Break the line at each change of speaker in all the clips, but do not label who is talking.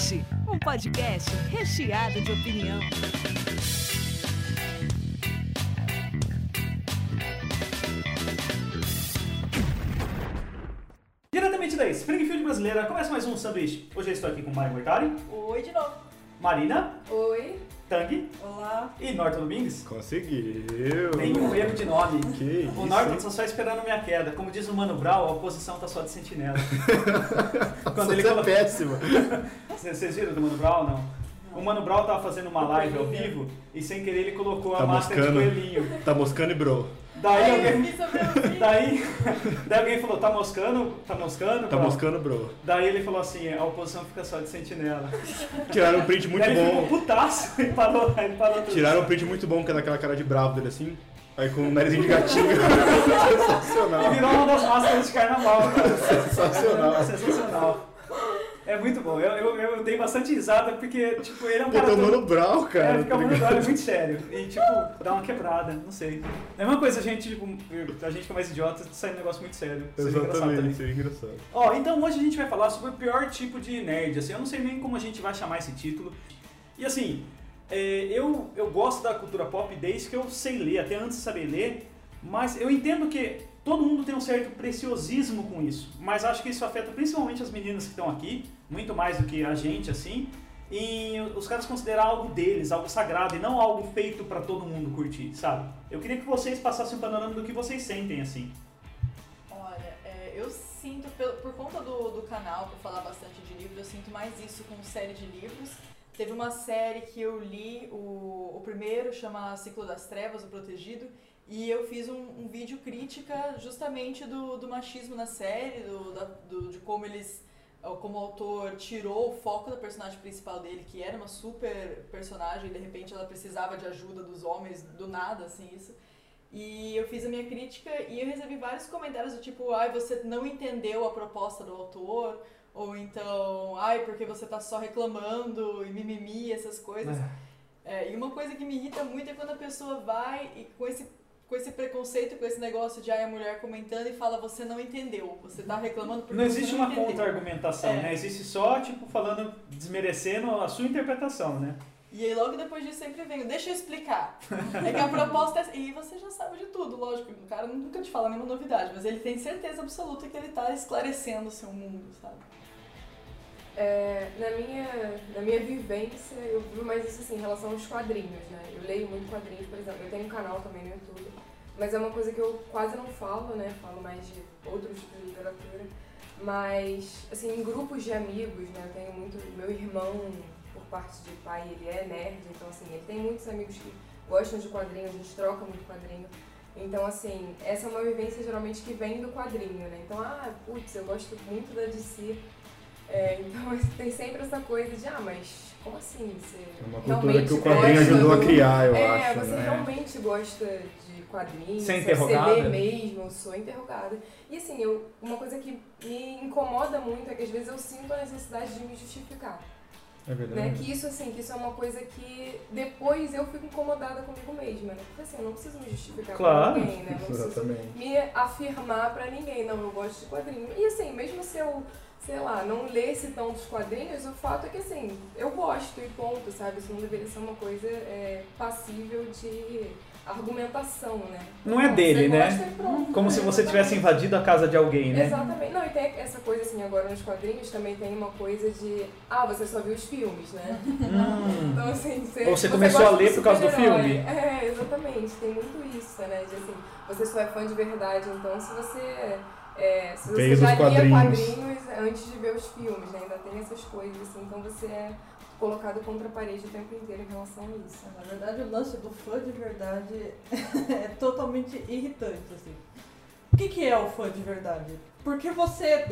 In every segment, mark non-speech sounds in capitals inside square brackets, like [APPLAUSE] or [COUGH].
Cast, um podcast recheado de opinião.
Diretamente da Springfield brasileira, começa mais um sanduíche. Hoje eu estou aqui com Mário Mortari,
Oi de novo.
Marina,
Oi.
Tang
Olá.
e Norton Domingues.
Conseguiu!
Nenhum erro de nome.
Que
O
isso,
Norton
hein?
tá só esperando minha queda. Como diz o Mano Brown, a oposição tá só de sentinela. [LAUGHS] Quando ele
Você é
colo-
péssimo. [LAUGHS]
Vocês viram do Mano Brown, não? O Mano Brown tava fazendo uma live ao vivo e sem querer ele colocou a
Tá
máscara
moscando.
de coelhinho.
Tá moscando e bro.
Daí alguém, daí, daí alguém falou, tá moscando? Tá moscando?
Tá
Brown?"
moscando, bro.
Daí ele falou assim, a oposição fica só de sentinela. [LAUGHS]
Tiraram um print muito
Daí ele ficou
bom.
putaço [LAUGHS] e parou, ele parou tudo.
Tiraram um print muito bom, que é daquela cara de bravo dele assim. Aí com o narizinho de gatinho. [LAUGHS] Sensacional.
Virou uma das máscaras de carnaval, cara.
Sensacional.
Sensacional. É muito bom. Eu, eu, eu dei bastante risada porque, tipo, ele é um cara. todo-
Mano Brown,
É,
cara.
fica
tá
muito,
ligado?
é muito sério. E, tipo, dá uma quebrada, não sei. É a mesma coisa, a gente, tipo, a gente que é mais idiota, sai um negócio muito sério. Também.
Exatamente, seria engraçado.
Ó, então hoje a gente vai falar sobre o pior tipo de nerd, assim, eu não sei nem como a gente vai chamar esse título. E assim, é, eu, eu gosto da cultura pop desde que eu sei ler, até antes de saber ler, mas eu entendo que todo mundo tem um certo preciosismo com isso, mas acho que isso afeta principalmente as meninas que estão aqui, muito mais do que a gente, assim, e os caras considerar algo deles, algo sagrado, e não algo feito pra todo mundo curtir, sabe? Eu queria que vocês passassem um panorama do que vocês sentem, assim.
Olha, é, eu sinto, por conta do, do canal, por falar bastante de livros, eu sinto mais isso com série de livros. Teve uma série que eu li, o, o primeiro chama Ciclo das Trevas, O Protegido, e eu fiz um, um vídeo crítica justamente do, do machismo na série, do, da- do- de como eles, como o autor tirou o foco da personagem principal dele, que era uma super personagem, e de repente ela precisava de ajuda dos homens, do nada, assim, isso. E eu fiz a minha crítica e eu recebi vários comentários do tipo, ai, você não entendeu a proposta do autor, ou então, ai, porque você tá só reclamando e mimimi, essas coisas. É, e uma coisa que me irrita muito é quando a pessoa vai e com esse, com esse preconceito, com esse negócio de ai, a mulher comentando e fala, você não entendeu, você tá reclamando porque
Não existe
não
uma contra-argumentação,
É.
né? Existe só, tipo, falando, desmerecendo a sua interpretação, né?
E aí logo depois disso sempre vem, deixa eu explicar. é que a proposta é. E você já sabe de tudo, lógico. O cara nunca te fala nenhuma novidade, mas ele tem certeza absoluta que ele tá esclarecendo o seu mundo, sabe?
É, na, minha, na minha vivência, eu vi mais isso assim, em relação aos quadrinhos, né? Eu leio muito quadrinhos, por exemplo, eu tenho um canal também no YouTube, mas é uma coisa que eu quase não falo, né? Falo mais de outros tipos de literatura. Mas, assim, em grupos de amigos, né? Eu tenho muito. Meu irmão, por parte de pai, ele é nerd, então, assim, ele tem muitos amigos que gostam de quadrinho, a gente troca muito quadrinho. Então, assim, essa é uma vivência geralmente que vem do quadrinho, né? Então, ah, putz, eu gosto muito da DC. É, então [LAUGHS] tem sempre essa coisa de, ah, mas como assim? Você
É uma cultura
realmente
que o quadrinho ajudou a
do-
criar, eu
é,
acho.
você
né?
realmente gosta de quadrinhos, você- lê mesmo, eu sou interrogada. E assim, eu, uma coisa que me incomoda muito é que às vezes eu sinto a necessidade de me justificar.
É verdade.
Né? Que isso, assim, que isso é uma coisa que depois eu fico incomodada comigo mesma, né? Porque assim, eu não preciso me justificar
Claro.
pra ninguém, né? Não preciso
Exatamente.
me afirmar pra ninguém, não, eu gosto de quadrinho. E assim, mesmo se eu, sei lá, não lesse tantos quadrinhos, o fato é que assim, eu gosto e ponto, sabe? Isso não deveria ser uma coisa é, passível de argumentação, né?
Não é
Você
dele, né?
pronto.
Como se você
Exatamente.
tivesse invadido a casa de alguém, né?
Exatamente. Não, e tem essa coisa assim, agora nos quadrinhos também tem uma coisa de. Ah, você só viu os filmes, né?
Hum.
Então, assim, você,
Ou você começou
gosta
a ler por causa do filme.
É, exatamente. Tem muito isso, né? De assim, você só é fã de verdade, então se você. É, se você
Veio
já lia
quadrinhos.
quadrinhos antes de ver os filmes, né? Ainda tem essas coisas, assim, então você é colocado contra a parede o tempo inteiro em relação a isso.
Na verdade, o lance do fã de verdade [LAUGHS] é totalmente irritante, assim. O que, que é o fã de verdade? Porque você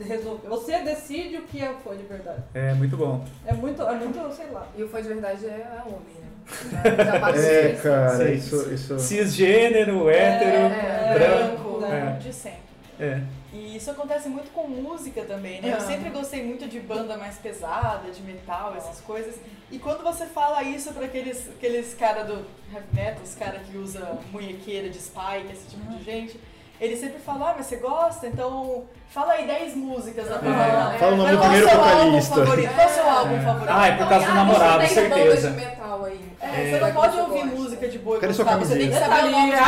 resolve, você decide o que é o fã de verdade.
É, muito bom.
É muito, é muito, sei lá.
E o fã de verdade é homem, né? Já, [LAUGHS] já passou
É,
isso.
cara, isso, isso.
Cisgênero, hétero.
É,
branco,
né?
De sempre.
É.
E isso acontece muito com música também, né? Eu
Ah.
sempre gostei muito de banda mais pesada, de metal, essas coisas. E quando você fala isso pra aqueles, aqueles cara do heavy metal, os cara que usa munhequeira de spike, esse tipo de gente, ele sempre fala, ah, mas você gosta? Então fala aí 10 músicas da
É.
banda.
Fala o nome
Mas
do
qual
primeiro
o seu álbum
vocalista.
favorito? Qual o seu álbum
É.
favorito?
Ah, é por causa do
Ah,
namorado,
você tem
certeza.
bandas de metal aí.
É, você não pode ouvir música de boa e
Cadê sua
gostar, você tem que saber o nome de
você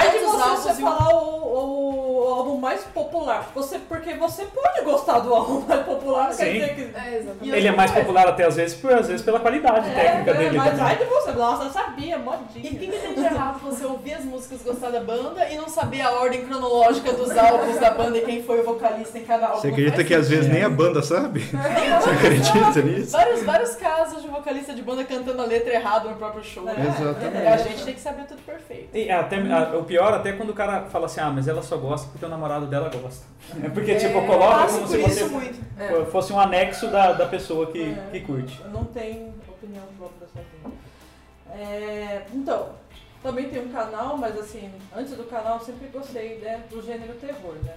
álbuns
você
e o-
falar o, o álbum mais popular. Você, porque você pode gostar do álbum mais popular, não quer
Sim.
dizer que.
É, exatamente.
Ele é mais popular até às vezes, por, às vezes pela qualidade técnica
É,
dele
mas
também.
ai de você, nossa, eu sabia,
E o
modinha.
que, que tem de errado você ouvir as músicas, gostar da banda e não saber a ordem cronológica dos álbuns da banda e quem foi o vocalista em cada álbum?
Você acredita que às vezes nem a banda sabe? [LAUGHS] Você acredita nisso?
Vários, vários casos de vocalista de banda cantando a letra errada no próprio show.
É.
Exatamente.
E a gente tem que saber tudo perfeito.
E até, a- o pior até quando o cara fala assim, ah, mas ela só gosta porque o namorado dela gosta. É porque, tipo,
Eu
coloca como se você
muito.
É.
fosse um anexo da, da pessoa que,
É.
que curte.
Eu não tenho opinião própria sozinha. É, então, também tem um canal, mas assim, antes do canal eu sempre gostei né, do gênero terror, né?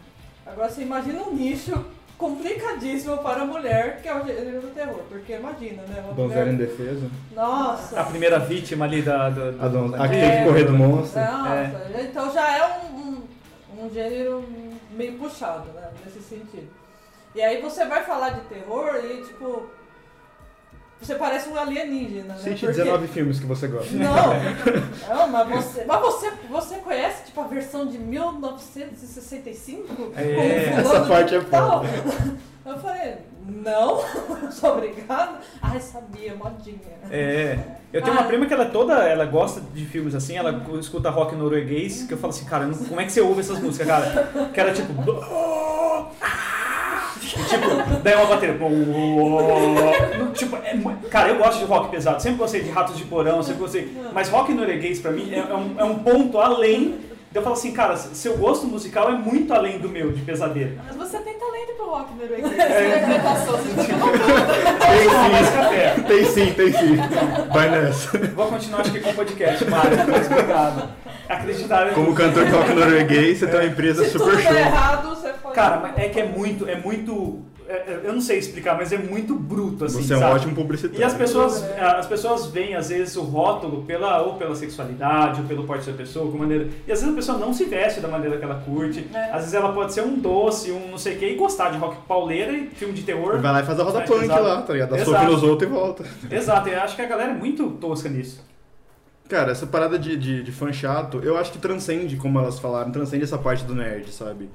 Agora você imagina um nicho complicadíssimo para a mulher, que é o gênero do terror. Porque imagina, né? Uma
Donzela em
mulher...
defesa.
Nossa!
A primeira vítima ali da... do- do-
A, don...
da
a que
guerra.
tem que correr do monstro.
Nossa, então já é um, um, um gênero meio puxado, né? Nesse sentido. E aí você vai falar de terror e tipo. Você parece um alienígena, né?
Cite
Porque-
19 filmes que você gosta.
Não, [LAUGHS] não, mas você. Mas você, você conhece tipo a versão de 1965?
É,
essa parte é
tal? Eu falei, não, [LAUGHS] sou obrigada. Ai, sabia, modinha.
É. Eu tenho uma
Ah.
prima que ela é toda, ela gosta de filmes assim, ela escuta rock norueguês, que eu falo assim, cara, como é que você ouve essas músicas, cara? Que era tipo. E, tipo, daí uma bateria. Tipo, é cara, eu gosto de rock pesado, sempre gostei de ratos de porão, sempre gostei. Mas rock norueguês pra mim é, é um, é um ponto além. Eu falo assim, cara, seu gosto musical é muito além do meu, de pesadelo.
Mas você tem talento pro rock norueguês.
É.
Interpretação, você tá
Tem
Mais
sim,
café.
tem sim, tem sim. Vai nessa.
Vou continuar acho que com o podcast, Mário, mas obrigado. Acreditar
Como cantor de rock norueguês, você tem uma empresa
Se
super
tudo
show.
errado, você pode.
Cara, é que é muito, é muito. é- é- eu não sei explicar, mas é muito bruto, assim.
Você é um
sabe?
ótimo publicitário.
E as pessoas, as pessoas veem, às vezes, o rótulo pela, ou pela sexualidade, ou pelo porte da pessoa, com maneira. E às vezes a pessoa não se veste da maneira que ela curte.
É.
Às vezes ela pode ser um doce, um não sei o que, e gostar de rock pauleira e filme de terror.
Vai lá e faz a roda
É,
punk
exato.
lá, tá ligado? Dá soco nos outros e volta.
Exato, eu acho que a galera é muito tosca nisso.
Cara, essa parada de, de, de fã chato, eu acho que transcende, como elas falaram, transcende essa parte do nerd, sabe?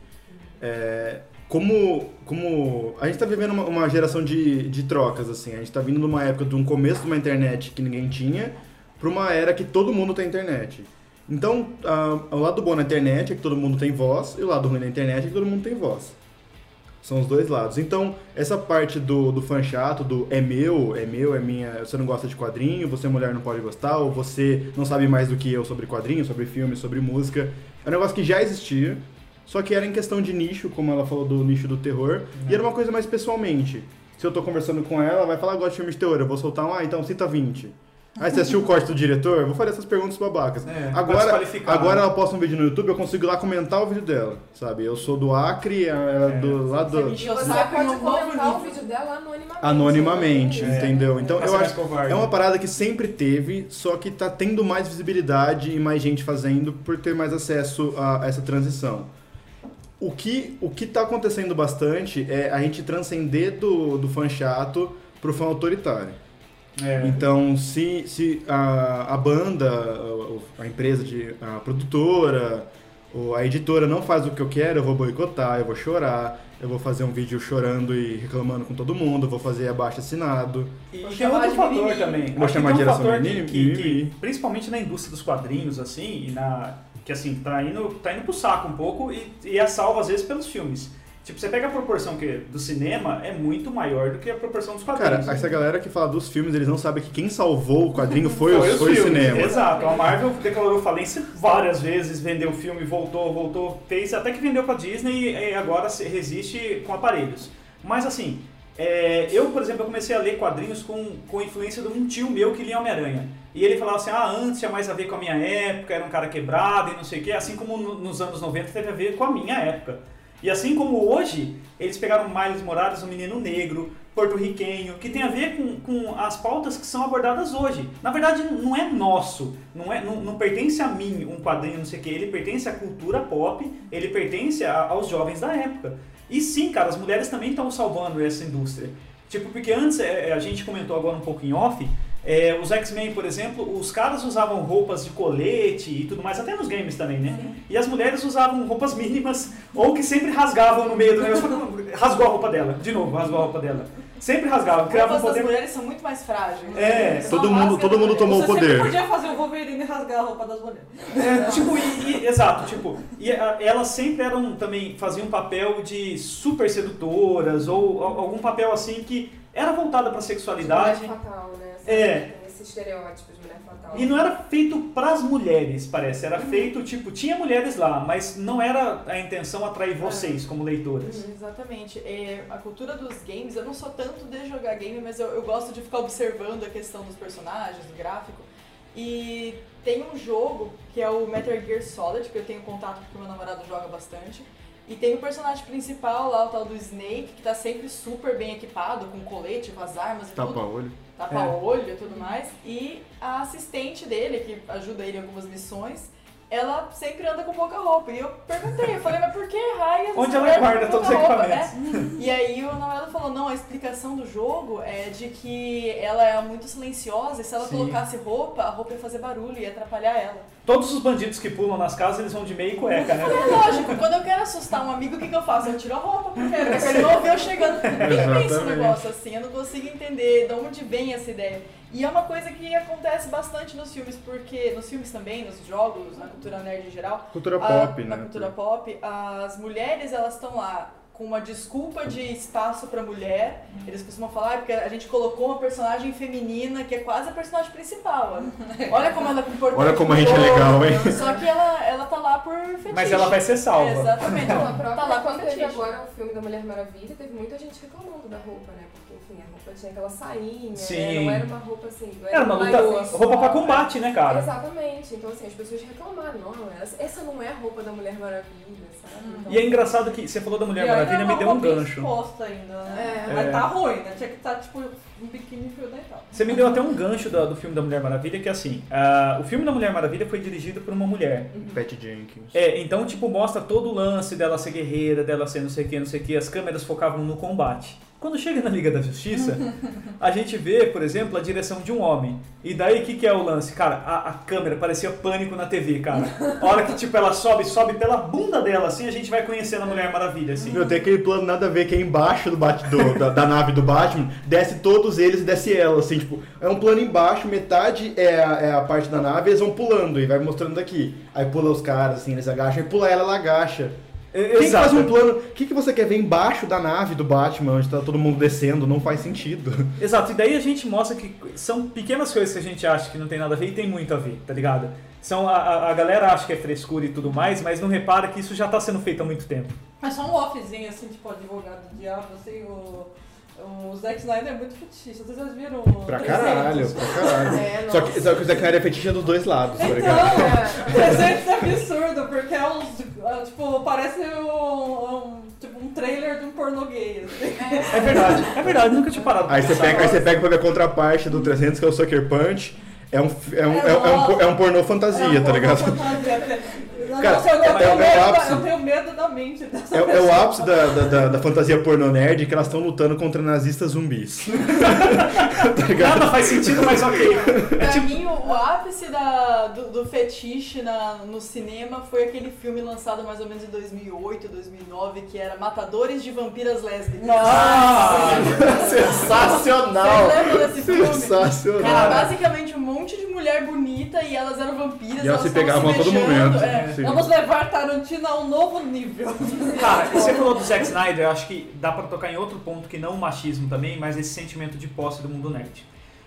É, como, como a gente tá vivendo uma, uma geração de, de trocas, assim. A gente tá vindo numa época de um começo de uma internet que ninguém tinha, pra uma era que todo mundo tem internet. Então, ah, o lado bom na internet é que todo mundo tem voz, e o lado ruim na internet é que todo mundo tem voz. São os dois lados. Então, essa parte do, do fã chato, do é meu, é meu, é minha, você não gosta de quadrinho, você mulher não pode gostar, ou você não sabe mais do que eu sobre quadrinho, sobre filme, sobre música. É um negócio que já existia, só que era em questão de nicho, como ela falou do nicho do terror, e era uma coisa mais pessoalmente. Se eu tô conversando com ela, vai falar, gosto de filme de terror, eu vou soltar um, ah, então cita 20. Ah, você assistiu o corte do diretor? Eu vou fazer essas perguntas babacas.
É,
Agora, agora
né?
ela posta um vídeo no YouTube, eu consigo ir lá comentar o vídeo dela, sabe? Eu sou do Acre, ela é
É.
do lá do...
Você
E pode
um
comentar o vídeo dela anonimamente.
anonimamente,
É.
entendeu? Então eu
mais
acho
covarde.
é uma parada que sempre teve, só que tá tendo mais visibilidade e mais gente fazendo por ter mais acesso a essa transição. O que, o que tá acontecendo bastante é a gente transcender do, do fã chato pro fã autoritário.
É.
Então, se, se a, a banda, a, a empresa, de, a produtora, ou a editora não faz o que eu quero, eu vou boicotar, eu vou chorar, eu vou fazer um vídeo chorando e reclamando com todo mundo, eu vou fazer abaixo assinado.
E tem outro
de
fator
mimimi.
também.
Vou chamar
tem
de
um
geração
fator que,
mimimi.
que- que, principalmente na indústria dos quadrinhos, assim, e na, que assim, tá indo, tá indo pro saco um pouco e, e é salvo às vezes pelos filmes. Tipo, você pega a proporção que, do cinema, é muito maior do que a proporção dos
Cara,
quadrinhos.
essa galera que fala dos filmes, eles não sabem que quem salvou o quadrinho foi, o,
os
foi o cinema.
Exato. A Marvel declarou falência várias vezes, vendeu o filme, voltou, voltou, fez, até que vendeu pra Disney e agora resiste com aparelhos. Mas assim, é, eu, por exemplo, eu comecei a ler quadrinhos com, com influência de um tio meu que lia Homem-Aranha. E ele falava assim, ah, antes tinha mais a ver com a minha época, era um cara quebrado e não sei o quê, assim como no- nos anos 90 teve a ver com a minha época. E assim como hoje, eles pegaram Miles Morales, um menino negro, porto-riquenho, que tem a ver com, com as pautas que são abordadas hoje. Na verdade, não é nosso, não, é, não, não pertence a mim um quadrinho, não sei o que, ele pertence à cultura pop, ele pertence a- aos jovens da época. E sim, cara, as mulheres também estão salvando essa indústria. Tipo, porque antes, é, a gente comentou agora um pouco em off, é, os X-Men, por exemplo, os caras usavam roupas de colete e tudo mais, até nos games também, né? E as mulheres usavam roupas mínimas, ou que sempre rasgavam no meio do negócio. [LAUGHS] Rasgou a roupa dela, de novo, rasgou a roupa dela. Sempre rasgavam,
As
criavam um poder.
mulheres são muito mais frágeis.
É,
Só
todo mundo- todo mundo tomou
Você
o poder.
sempre podia fazer o Wolverine rasgar a roupa das mulheres.
É, tipo, e, e- exato, tipo, e a- elas sempre eram também, faziam um papel de super sedutoras, ou a- algum papel assim que era voltada pra sexualidade.
Mulher fatal, né?
É.
Tem esse estereótipo de mulher fatal.
E não era feito pras mulheres, parece. Era feito, tipo, tinha mulheres lá, mas não era a intenção atrair vocês como leitoras.
Exatamente. É, a cultura dos games, eu não sou tanto de jogar game, mas eu, eu gosto de ficar observando a questão dos personagens, do gráfico. E tem um jogo que é o Metal Gear Solid, que eu tenho contato porque meu namorado joga bastante. E tem o personagem principal lá, o tal do Snake, que tá sempre super bem equipado, com colete, com as armas e tudo
Tapa-olho.
Tapa-olho e tudo mais. E a assistente dele, que ajuda ele em algumas missões, ela sempre anda com pouca roupa. E eu perguntei, eu falei, mas por que raia?
Onde ela guarda todos os
roupa?"
equipamentos?
É. E aí o namorado falou, não, a explicação do jogo é de que ela é muito silenciosa e se ela
Sim.
colocasse roupa, a roupa ia fazer barulho, ia atrapalhar ela.
Todos os bandidos que pulam nas casas, eles vão de meia e cueca, né?
É lógico, quando eu quero assustar um amigo, o que, que eu faço? Eu tiro a roupa primeiro, porque ele não vê eu chegando. Quem pensa um negócio assim? Eu não consigo entender de onde vem essa ideia. E é uma coisa que acontece bastante nos filmes, porque nos filmes também, nos jogos, na cultura nerd em geral,
Cultura
a-
pop,
na
né?
cultura pop, as mulheres elas estão lá com uma desculpa de espaço pra mulher. Eles costumam falar "Ah, porque a gente colocou uma personagem feminina que é quase a personagem principal. Olha como ela é importante.
Olha como a gente é legal, hein? [LAUGHS]
Só que ela, ela tá lá por fetiche.
Mas ela vai ser salva.
É, exatamente.
Não, a própria,
tá lá
quando teve agora o filme da Mulher Maravilha, teve muita gente reclamando da roupa, né? Porque, enfim, a roupa tinha aquela sainha,
Sim.
né? Não era uma roupa assim. Não
Era uma luta,
sensual,
roupa pra combate, né, cara?
Exatamente. Então, assim, as pessoas reclamaram. Não, essa, não é a roupa da Mulher Maravilha, sabe? Então,
E é engraçado que você falou da Mulher Maravilha, me
uma
deu um gancho.
ainda, né?
É.
Mas tá ruim, né? Tinha que estar, tipo, um biquíni fio dental.
Você me deu até um gancho do, do filme da Mulher Maravilha, que é assim, ah, o filme da Mulher Maravilha foi dirigido por uma mulher.
Pat Jenkins.
É, então, tipo, mostra todo o lance dela ser guerreira, dela ser não sei o que, não sei o que, as câmeras focavam no combate. Quando chega na Liga da Justiça, a gente vê, por exemplo, a direção de um homem. E daí, o que, que é o lance? Cara, a, a câmera parecia pânico na TV, cara. A hora que, tipo, ela sobe, sobe pela bunda dela, assim, a gente vai conhecendo a Mulher Maravilha, assim.
Meu, tem aquele plano nada a ver que é embaixo do Bat- do- da, da nave do Batman, desce todos eles e desce ela, assim, tipo, é um plano embaixo, metade é a, é a parte da nave, eles vão pulando e vai mostrando daqui. Aí pula os caras, assim, eles agacham, e pula ela, ela agacha. Quem que faz um plano? O que, que você quer ver embaixo da nave do Batman, onde tá todo mundo descendo? Não faz sentido. [LAUGHS]
Exato, e daí a gente mostra que são pequenas coisas que a gente acha que não tem nada a ver e tem muito a ver, tá ligado? São, a, a- a galera acha que é frescura e tudo mais, mas não repara que isso já tá sendo feito há muito tempo.
É só um offzinho, assim, tipo, advogado do diabo, assim, o... O Zack Snyder é muito fetiche. Vocês já viram
Pra
300?
caralho, pra caralho.
É,
Só que, só que o Zack Snyder é fetiche dos dois lados, tá ligado?
Então, 300 é absurdo, porque é uns, é, tipo, parece um, um- tipo, um trailer de um pornô gay, assim.
É verdade, é verdade, nunca tinha parado.
Aí você pega, aí você pega pra ver a contraparte do 300, que é o Sucker Punch. É um, é um, é, é um, é um pornô fantasia,
É um
tá ligado?
pornô
Cara,
Nossa, eu,
é-
tenho
é o
medo da-
ápice.
eu tenho medo da mente dessa
É, é o ápice da, da, da- da fantasia pornô nerd que elas estão lutando contra nazistas zumbis. [LAUGHS] tá?
Nada faz sentido, mas ok.
Pra mim, o, o ápice da, do, do fetiche na, no cinema foi aquele filme lançado mais ou menos em 2008, 2009, que era Matadores de Vampiras Lésbicas.
Ah,
Sensacional!
Vocês lembram desse filme? Era basicamente um monte de mulher bonita e elas eram vampiras.
E elas se
estavam
pegavam a todo
beijando,
momento.
é.
Sim.
Vamos levar Tarantino a um novo nível.
Cara, você falou do Zack Snyder, eu acho que dá pra tocar em outro ponto que não o machismo também, mas esse sentimento de posse do mundo nerd.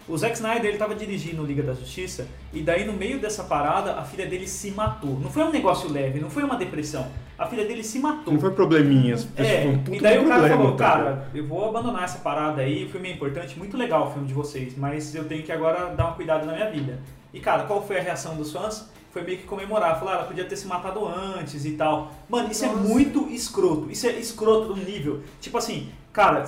O Zack Snyder, ele tava dirigindo Liga da Justiça, e daí no meio dessa parada, a filha dele se matou. Não foi um negócio leve, não foi uma depressão. A filha dele se matou.
Não foi probleminhas.
É,
foi um
e daí o cara
problema,
falou, cara, eu vou abandonar essa parada aí, o filme é importante, muito legal o filme de vocês, mas eu tenho que agora dar uma cuidado na minha vida. E cara, qual foi a reação dos fãs? Foi meio que comemorar. Falar, ah, ela podia ter se matado antes e tal. Mano, isso é
Nossa.
muito escroto. Isso é escroto no nível. Tipo assim, cara,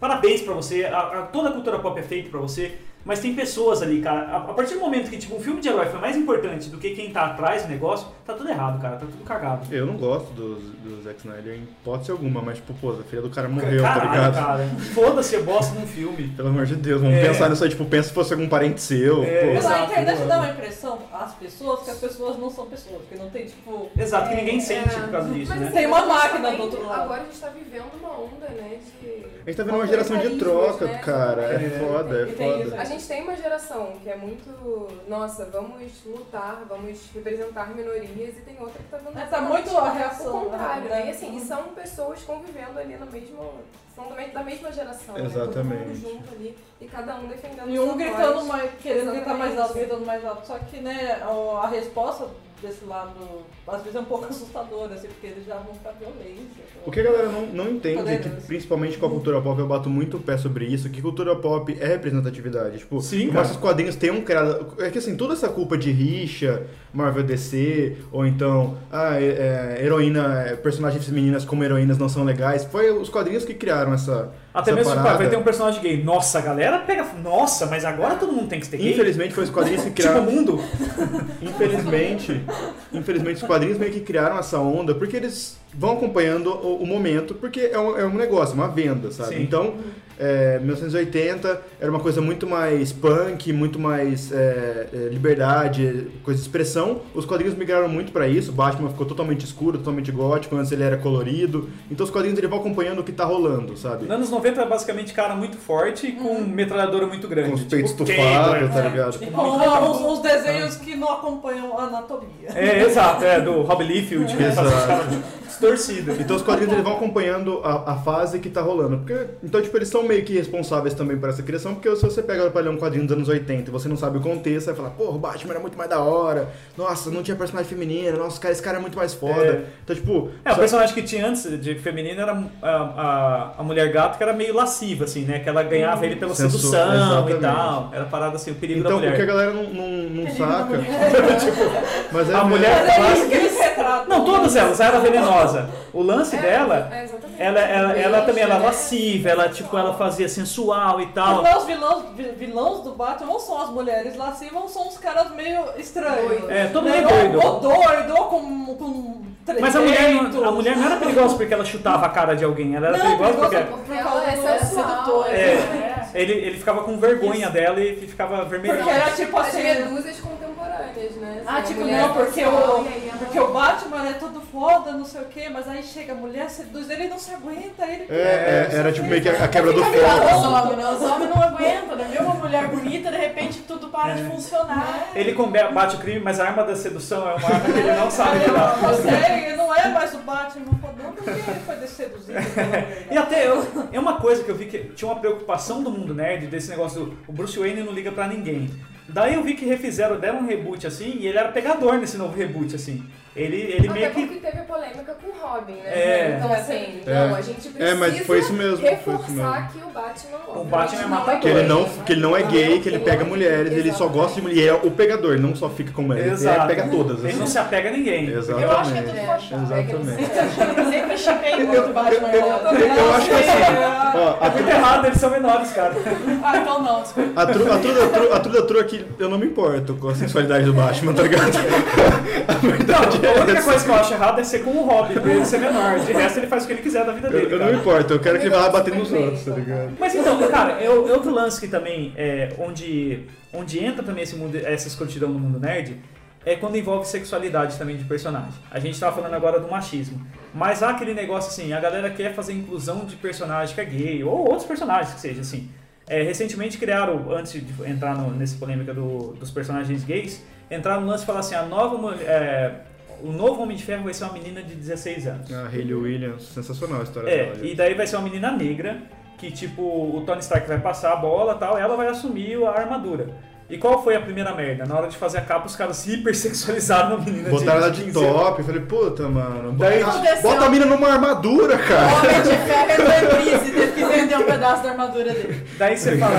parabéns pra você. A, a- toda a cultura pop é feita pra você. Mas tem pessoas ali, cara. A, a partir do momento que, tipo, um filme de herói foi mais importante do que quem tá atrás do negócio, tá tudo errado, cara. Tá tudo cagado.
Eu não gosto do, do Zack Snyder em hipótese alguma, mas, tipo, pô, a filha do cara morreu, tá
Caralho,
ligado?
cara. Foda-se, eu bosta num filme. [LAUGHS]
Pelo amor de Deus, vamos
É.
pensar nisso aí, tipo, pensa se fosse algum parente seu.
É,
pô.
Mas a
Exato,
internet dá uma impressão às pessoas que as pessoas não são pessoas, que não tem, tipo.
Exato, que ninguém
É,
sente
é.
por causa disso,
Mas,
né?
Tem uma máquina do outro lado.
Agora a gente tá vivendo uma onda, né, de...
A gente tá vendo uma geração de troca,
né?
cara. É
É.
foda, é
E tem
foda.
A gente tem uma geração que é muito, nossa, vamos lutar, vamos representar minorias, e tem outra que tá dando
É, tá muito a reação,
O contrário,
né?
né? E assim, e são pessoas convivendo ali no mesmo. São também da mesma geração. Né?
Exatamente.
Todo mundo junto ali e cada um defendendo
E
sua
um gritando
voz.
mais, querendo gritar mais alto,
Exatamente.
gritando mais alto. Só que, né, a resposta desse lado, às vezes é um pouco [LAUGHS] assustadora, assim, porque eles já vão pra violência.
O que a galera não, não entende, é que principalmente com a cultura pop, eu bato muito o pé sobre isso, que cultura pop é representatividade. Tipo,
Sim,
os quadrinhos tenham criado. É que assim, toda essa culpa de rixa, Marvel DC, ou então, ah, é, é, heroína, é, personagens femininas como heroínas não são legais, foi os quadrinhos que criaram essa.
Até mesmo tipo,
parada.
vai ter um personagem gay. Nossa, a galera pega. Nossa, mas agora todo mundo tem que ser gay.
Infelizmente foi os quadrinhos que [LAUGHS]
Tipo
criaram.
o mundo.
Infelizmente, infelizmente os quadrinhos meio que criaram essa onda porque eles vão acompanhando o, o momento, porque é um, é um negócio, uma venda, sabe?
Sim.
Então, é, 1980 era uma coisa muito mais punk, muito mais é, é, liberdade, coisa de expressão. Os quadrinhos migraram muito pra isso. Batman ficou totalmente escuro, totalmente gótico, antes ele era colorido. Então os quadrinhos ele vão acompanhando o que tá rolando, sabe?
Nos anos 90 era basicamente cara muito forte com metralhadora muito grande.
Com os peitos
tipo,
estufados,
Gable,
tá
né?
ligado?
E
Tipo,
com
não-
ah, os, os desenhos que não acompanham a anatomia.
É, exato, é, do Rob Liefeld, [LAUGHS] os
Exato.
Caras distorcidos.
Então os quadrinhos eles vão acompanhando a, a fase que tá rolando. Porque, então, tipo, eles são meio que responsáveis também por essa criação, porque se você pega pra ler um quadrinho dos anos 80 e você não sabe o contexto, você vai falar, porra, o Batman era muito mais da hora, nossa, não tinha personagem feminino, nossa, cara, esse cara é muito mais foda.
É.
Então, tipo,
É, o
só-
personagem que tinha antes de feminino era a, a, a mulher gato, que era meio lasciva, assim, né? Que ela ganhava ele pela sedução
exatamente.
e tal. Era parada assim, o perigo
então
da
o que a
mulher.
galera não, não, não saca.
mulher. [LAUGHS]
mas é
A
mesmo.
mulher-
Mas é.
Não, todas elas, ela era venenosa. O lance
É,
dela,
é,
ela, ela, ela também era
né?
lasciva, ela, tipo, ela fazia sensual e tal.
Os vilões, vi- vilões do Batman não são as mulheres lascivas, ou são os caras meio estranhos.
É, todo
Né?
mundo é doido.
Ou doido, ou com, com
Mas a mulher,
trejeito.
não, a mulher não era perigosa porque ela chutava a cara de alguém, ela era
Não,
perigosa
perigosa
porque
Porque ela é
É
sensual.
sedutora.
É.
né?
ele, ele ficava com vergonha dela e ficava vermelho.
Porque era tipo
As
assim.
medusas contemporâneas, né?
Ah,
a
tipo, não, porque o, porque o Batman é todo foda, não sei o quê, mas aí chega a mulher, seduz ele, ele não se aguenta, ele
É, é, era tipo meio que a, a quebra do
homens, né? Os homens não aguentam, né? Vê uma mulher bonita, de repente tudo para de funcionar.
Ele combate o crime, mas a arma da sedução é uma arma que ele não sabe lidar.
não consegue, não é mais o Batman fodão, porque ele foi seduzido.
E até eu, é uma coisa que eu vi que tinha uma preocupação do mundo nerd desse negócio do o Bruce Wayne não liga pra ninguém. Daí eu vi que refizeram, deram um reboot assim, e ele era pegador nesse novo reboot assim. Ele, ele
Até
meio que
porque teve a polêmica com o Robin, né?
É.
Então, assim,
É.
não, a gente precisa
É, mas foi isso mesmo, foi isso
reforçar
mesmo.
que o Batman,
O Batman é matador.
Que ele, não, que ele não é gay, que ele pega mulheres, ele só
Exatamente.
gosta de mulher. Ele é o pegador, ele não só fica com mulheres, ele
Exato.
pega todas.
ele
assim.
não se apega a ninguém.
Exatamente.
Eu acho que é tudo
É,
fachada.
Exatamente. [LAUGHS]
Sempre
Eu,
muito o Batman.
eu- eu- eu acho que assim, ó, a,
É muito errado, eles são menores, cara.
Ah, então não, desculpa.
a, tru, a, tru a tru aqui, eu não me importo com a sensualidade do Batman, tá ligado? [LAUGHS] A verdade
Não, a única coisa que eu acho errado é ser com o Robin, pra ele ser menor. De resto, ele faz o que ele quiser da vida
Eu,
dele.
eu não
cara.
me importo, eu quero que ele vá lá bater nos outros, tá ligado?
Mas então, cara, é o- é outro lance que também é onde, onde entra também esse mundo, essa escrotidão no mundo nerd é quando envolve sexualidade também de personagem. A gente tava falando agora do machismo. Mas há aquele negócio assim, a galera quer fazer inclusão de personagem que é gay, ou outros personagens que seja assim. É, recentemente criaram, antes de entrar no, nessa polêmica do- dos personagens gays, entraram no lance e falaram assim, a nova mulher- é, o novo Homem de Ferro vai ser uma menina de 16 anos.
A Hayley Williams, sensacional a história
É,
dela.
e daí vai ser uma menina negra que, tipo, o Tony Stark vai passar a bola e tal, ela vai assumir a armadura. E qual foi a primeira merda? Na hora de fazer a capa, os caras hipersexualizaram a menina
Botaram ela de
15 anos.
top, eu falei, puta, mano,
Daí-
bota, a mina numa armadura, cara.
Homem de ferro em crise, teve que
vender um pedaço da armadura dele.
Daí você fala,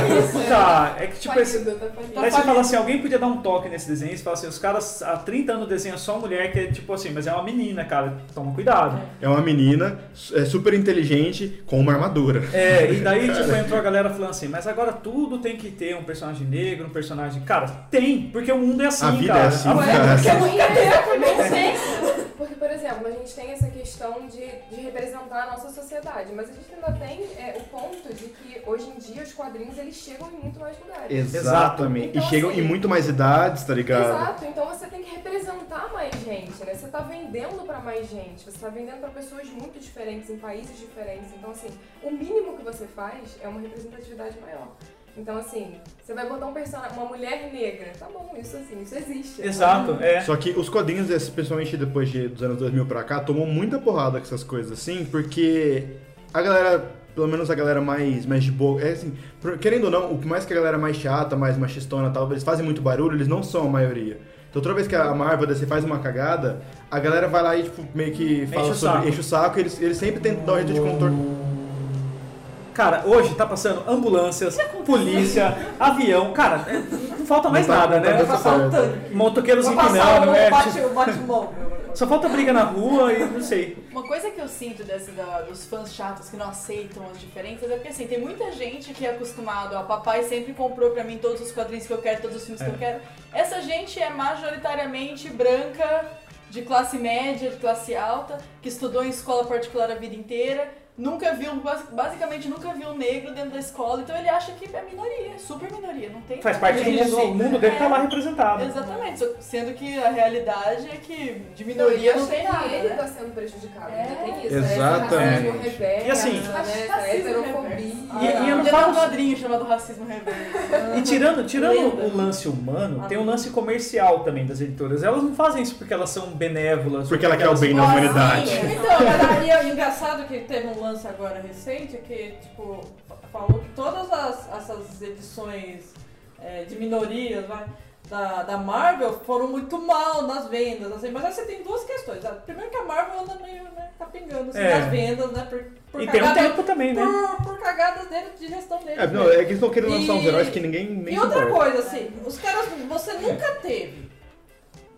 tá, é que tipo esse.
Tá.
Daí você fala assim, alguém podia dar um toque nesse desenho, você fala assim, os caras há 30 anos desenham só mulher que é tipo assim, mas é uma menina, cara, toma cuidado.
É uma menina é, super inteligente com uma armadura.
É, e daí [LAUGHS] tipo, entrou a galera falando assim, mas agora tudo tem que ter um personagem negro, um personagem. Cara, tem, porque o mundo é assim,
A vida
cara.
é assim,
A
Ué,
cara.
porque
nunca ter,
Não tem. [LAUGHS] Porque, por exemplo, a gente tem essa questão de, de representar a nossa sociedade, mas a gente ainda tem é, o ponto de que hoje em dia os quadrinhos eles chegam em muito mais lugares.
Exatamente.
Então,
e chegam
assim,
em muito mais idades, tá ligado?
Exato, então você tem que representar mais gente, né? Você tá vendendo pra mais gente, você tá vendendo pra pessoas muito diferentes, em países diferentes. Então, assim, o mínimo que você faz é uma representatividade maior. Então, assim, você vai botar um personagem, uma mulher negra, tá bom, isso assim, isso existe.
Exato, é.
Só que os quadrinhos, especialmente depois de, dos anos 2000 pra cá, tomou muita porrada com essas coisas assim, porque a galera, pelo menos a galera mais, mais de boa, é assim, querendo ou não, o que mais que a galera mais chata, mais machistona e tal, eles fazem muito barulho, eles não são a maioria. Então toda vez que a Marvel DC faz uma cagada, a galera vai lá e tipo, meio que fala
o
sobre,
saco.
enche o saco, e eles, eles sempre tentam dar um jeito de contorno.
Cara, hoje tá passando ambulâncias, polícia, avião, cara, é, não falta mais
Não tá-
nada,
não tá
né?
dando
Vai passar um
certo.
tanque.
Motoqueiros empinando, né?
bate- o Batmóvel.
Só falta briga na rua e não sei.
Uma coisa que eu sinto desse, da- dos fãs chatos que não aceitam as diferenças é porque assim, tem muita gente que é acostumado a papai sempre comprou pra mim todos os quadrinhos que eu quero, todos os filmes que
É.
eu quero. Essa gente é majoritariamente branca, de classe média, de classe alta, que estudou em escola particular a vida inteira, nunca viu, bas- basicamente nunca viu um negro dentro da escola, então ele acha que é minoria, super minoria, não tem
Faz parte do mundo,
assim,
o mundo dele tá
é.
lá representado.
Exatamente, sendo que a realidade é que de
Não, e
minoria não
acho
tem nada,
ele
né?
tá sendo prejudicado,
É.
ainda tem isso,
Exatamente.
né? Esse racismo reverso,
E assim-
né? Heterofobia.
E- e eu não
Podia ter
falo-
um quadrinho chamado Racismo Reverso. [LAUGHS]
E tirando, tirando
Lenda.
o lance humano,
Ah.
tem um lance comercial também das editoras. Elas não fazem isso porque elas são benévolas.
Porque ela quer o bem da humanidade.
Então, aí é engraçado que teve um lance agora recente que, tipo, falou que todas as, essas edições é, de minorias vai, da, da Marvel foram muito mal nas vendas, assim, mas aí você tem duas questões. A Primeiro que a Marvel anda meio, né, capingando assim,
É.
nas vendas, né, por, por,
E tem um
cagada-
tempo também, né?
por, por cagadas dele, de gestão dele.
É, não, é que eles estão querendo lançar uns
E-
heróis que ninguém nem
E outra
suporta.
coisa, assim, os caras, você nunca teve.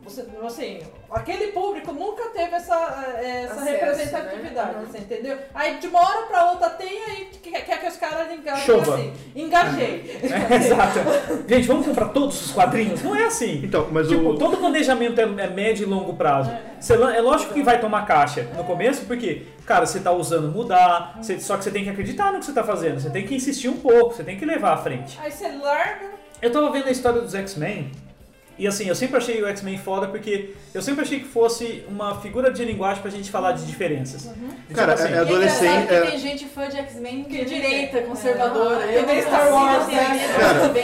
Você, assim, aquele público nunca teve essa, eh, essa
Acesso,
representatividade,
né?
você entendeu? Aí de uma hora pra outra tem, aí quer, quer que os caras engajem
Chova.
assim. Engajei.
É, exato. Gente, vamos comprar todos os quadrinhos? Não é assim.
Então, mas
Tipo,
o...
todo planejamento é, é médio e longo prazo. Você lan- é lógico que vai tomar caixa no começo, porque, cara, você tá usando mudar, você- só que você tem que acreditar no que você tá fazendo. Você tem que insistir um pouco, você tem que levar à frente.
Aí você larga.
Eu tava vendo a história dos X-Men, e assim, eu sempre achei o X-Men foda porque eu sempre achei que fosse uma figura de linguagem pra gente falar de diferenças. De
Cara,
tipo assim,
é- é
E
adolescente- é-
tem gente fã de X-Men que é
Que
direita,
é.
conservadora.
É.
Eu não
Star Wars, né?
de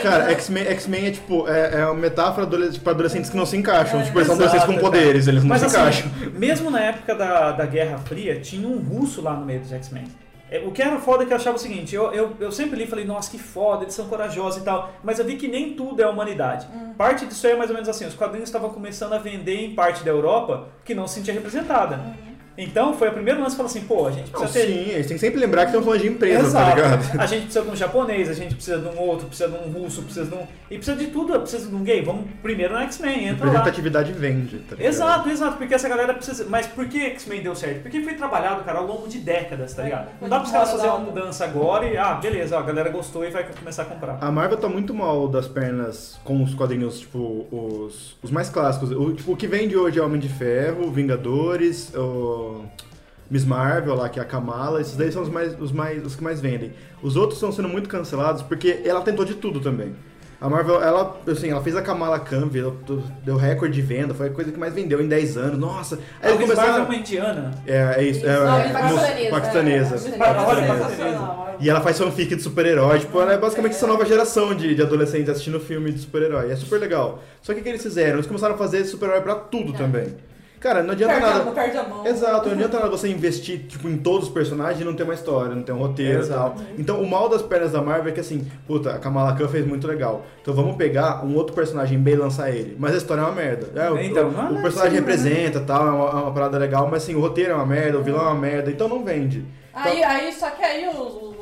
Cara, cara,
né?
X-Men é tipo, é, é uma metáfora adolesc- pra adolescentes que não se encaixam.
É,
tipo, eles são adolescentes com poderes, eles não
Mas
se
assim,
encaixam.
mesmo na época da, da Guerra Fria, tinha um russo lá no meio dos X-Men. É, O que era foda é que eu achava o seguinte, eu, eu, eu sempre li e falei, nossa, que foda, eles são corajosos e tal, mas eu vi que nem tudo é a humanidade. Parte disso aí é mais ou menos assim, os quadrinhos estavam começando a vender em parte da Europa que não se sentia representada. Então foi a primeira lance que falou assim, pô, a gente
Não,
precisa ter...
sim, eles têm que sempre lembrar que estão falando de empresa, tá
Exato.
ligado?
A gente precisa de um japonês, a gente precisa de um outro, precisa de um russo, precisa de um... E precisa de tudo, precisa de um gay. Vamos primeiro no X-Men, entra lá.
Representatividade vende, tá ligado?
Exato, exato, porque essa galera precisa. Mas por que X-Men deu certo? Porque foi trabalhado, cara, ao longo de décadas, tá ligado? Não dá pros caras fazer uma mudança agora e, ah, beleza, ó, a galera gostou e vai começar a comprar.
A Marvel tá muito mal das pernas com os quadrinhos, tipo, os, os mais clássicos. O, tipo, o que vende hoje é Homem de Ferro, Vingadores, o Miss Marvel lá, que é a Kamala, esses daí são os, mais, os, mais, os que mais vendem. Os outros estão sendo muito cancelados porque ela tentou de tudo também. A Marvel, ela, assim, ela fez a Kamala Khan, deu, deu recorde de venda, foi a coisa que mais vendeu em 10 anos. Nossa! Aí
a
eles
Miss Marvel é
começaram...
uma indiana.
É, é isso, é,
Isso,
é,
paquistanesa,
paquistanesa.
é, é.
E ela faz fanfic de super-herói, tipo, ela é basicamente essa nova geração de, de adolescentes assistindo filme de super-herói. É super legal. Só que o que eles fizeram? Eles começaram a fazer super-herói pra tudo também. Cara, não adianta
Perde a,
nada.
perde a mão.
Exato, não adianta [LAUGHS] nada você investir tipo, em todos os personagens e não ter uma história, não ter um roteiro e tal. Então o mal das pernas da Marvel é que assim, puta, a Kamala Khan fez muito legal. Então vamos pegar um outro personagem bem e lançar ele. Mas a história é uma merda. É, o,
Então,
o- o personagem representa tal, é uma, é uma parada legal, mas assim, o roteiro é uma merda, o vilão é uma merda, então não vende.
Aí, aí, só que aí os, os-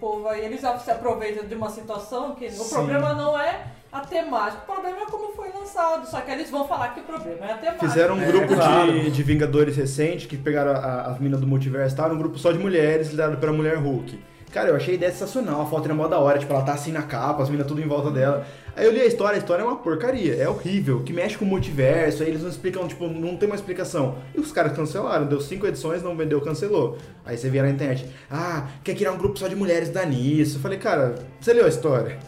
povo aí, eles se aproveitam de uma situação que o
Sim.
problema não é a temática, o problema é como foi lançado. Só que eles vão falar que o problema é a temática.
Fizeram um
É,
grupo
claro.
de, de Vingadores recente, que pegaram as minas do multiverso, tá? Um grupo só de mulheres, liderado pela mulher Hulk. Cara, eu achei a ideia sensacional, a foto era mó da hora, tipo, ela tá assim na capa, as minas tudo em volta dela. Aí eu li a história, a história é uma porcaria, é horrível, que mexe com o multiverso, aí eles não explicam, tipo, não tem uma explicação. E os caras cancelaram, deu cinco edições, não vendeu, cancelou. Aí você via na internet, ah, quer criar um grupo só de mulheres, dá nisso. Eu falei, cara, você leu a história?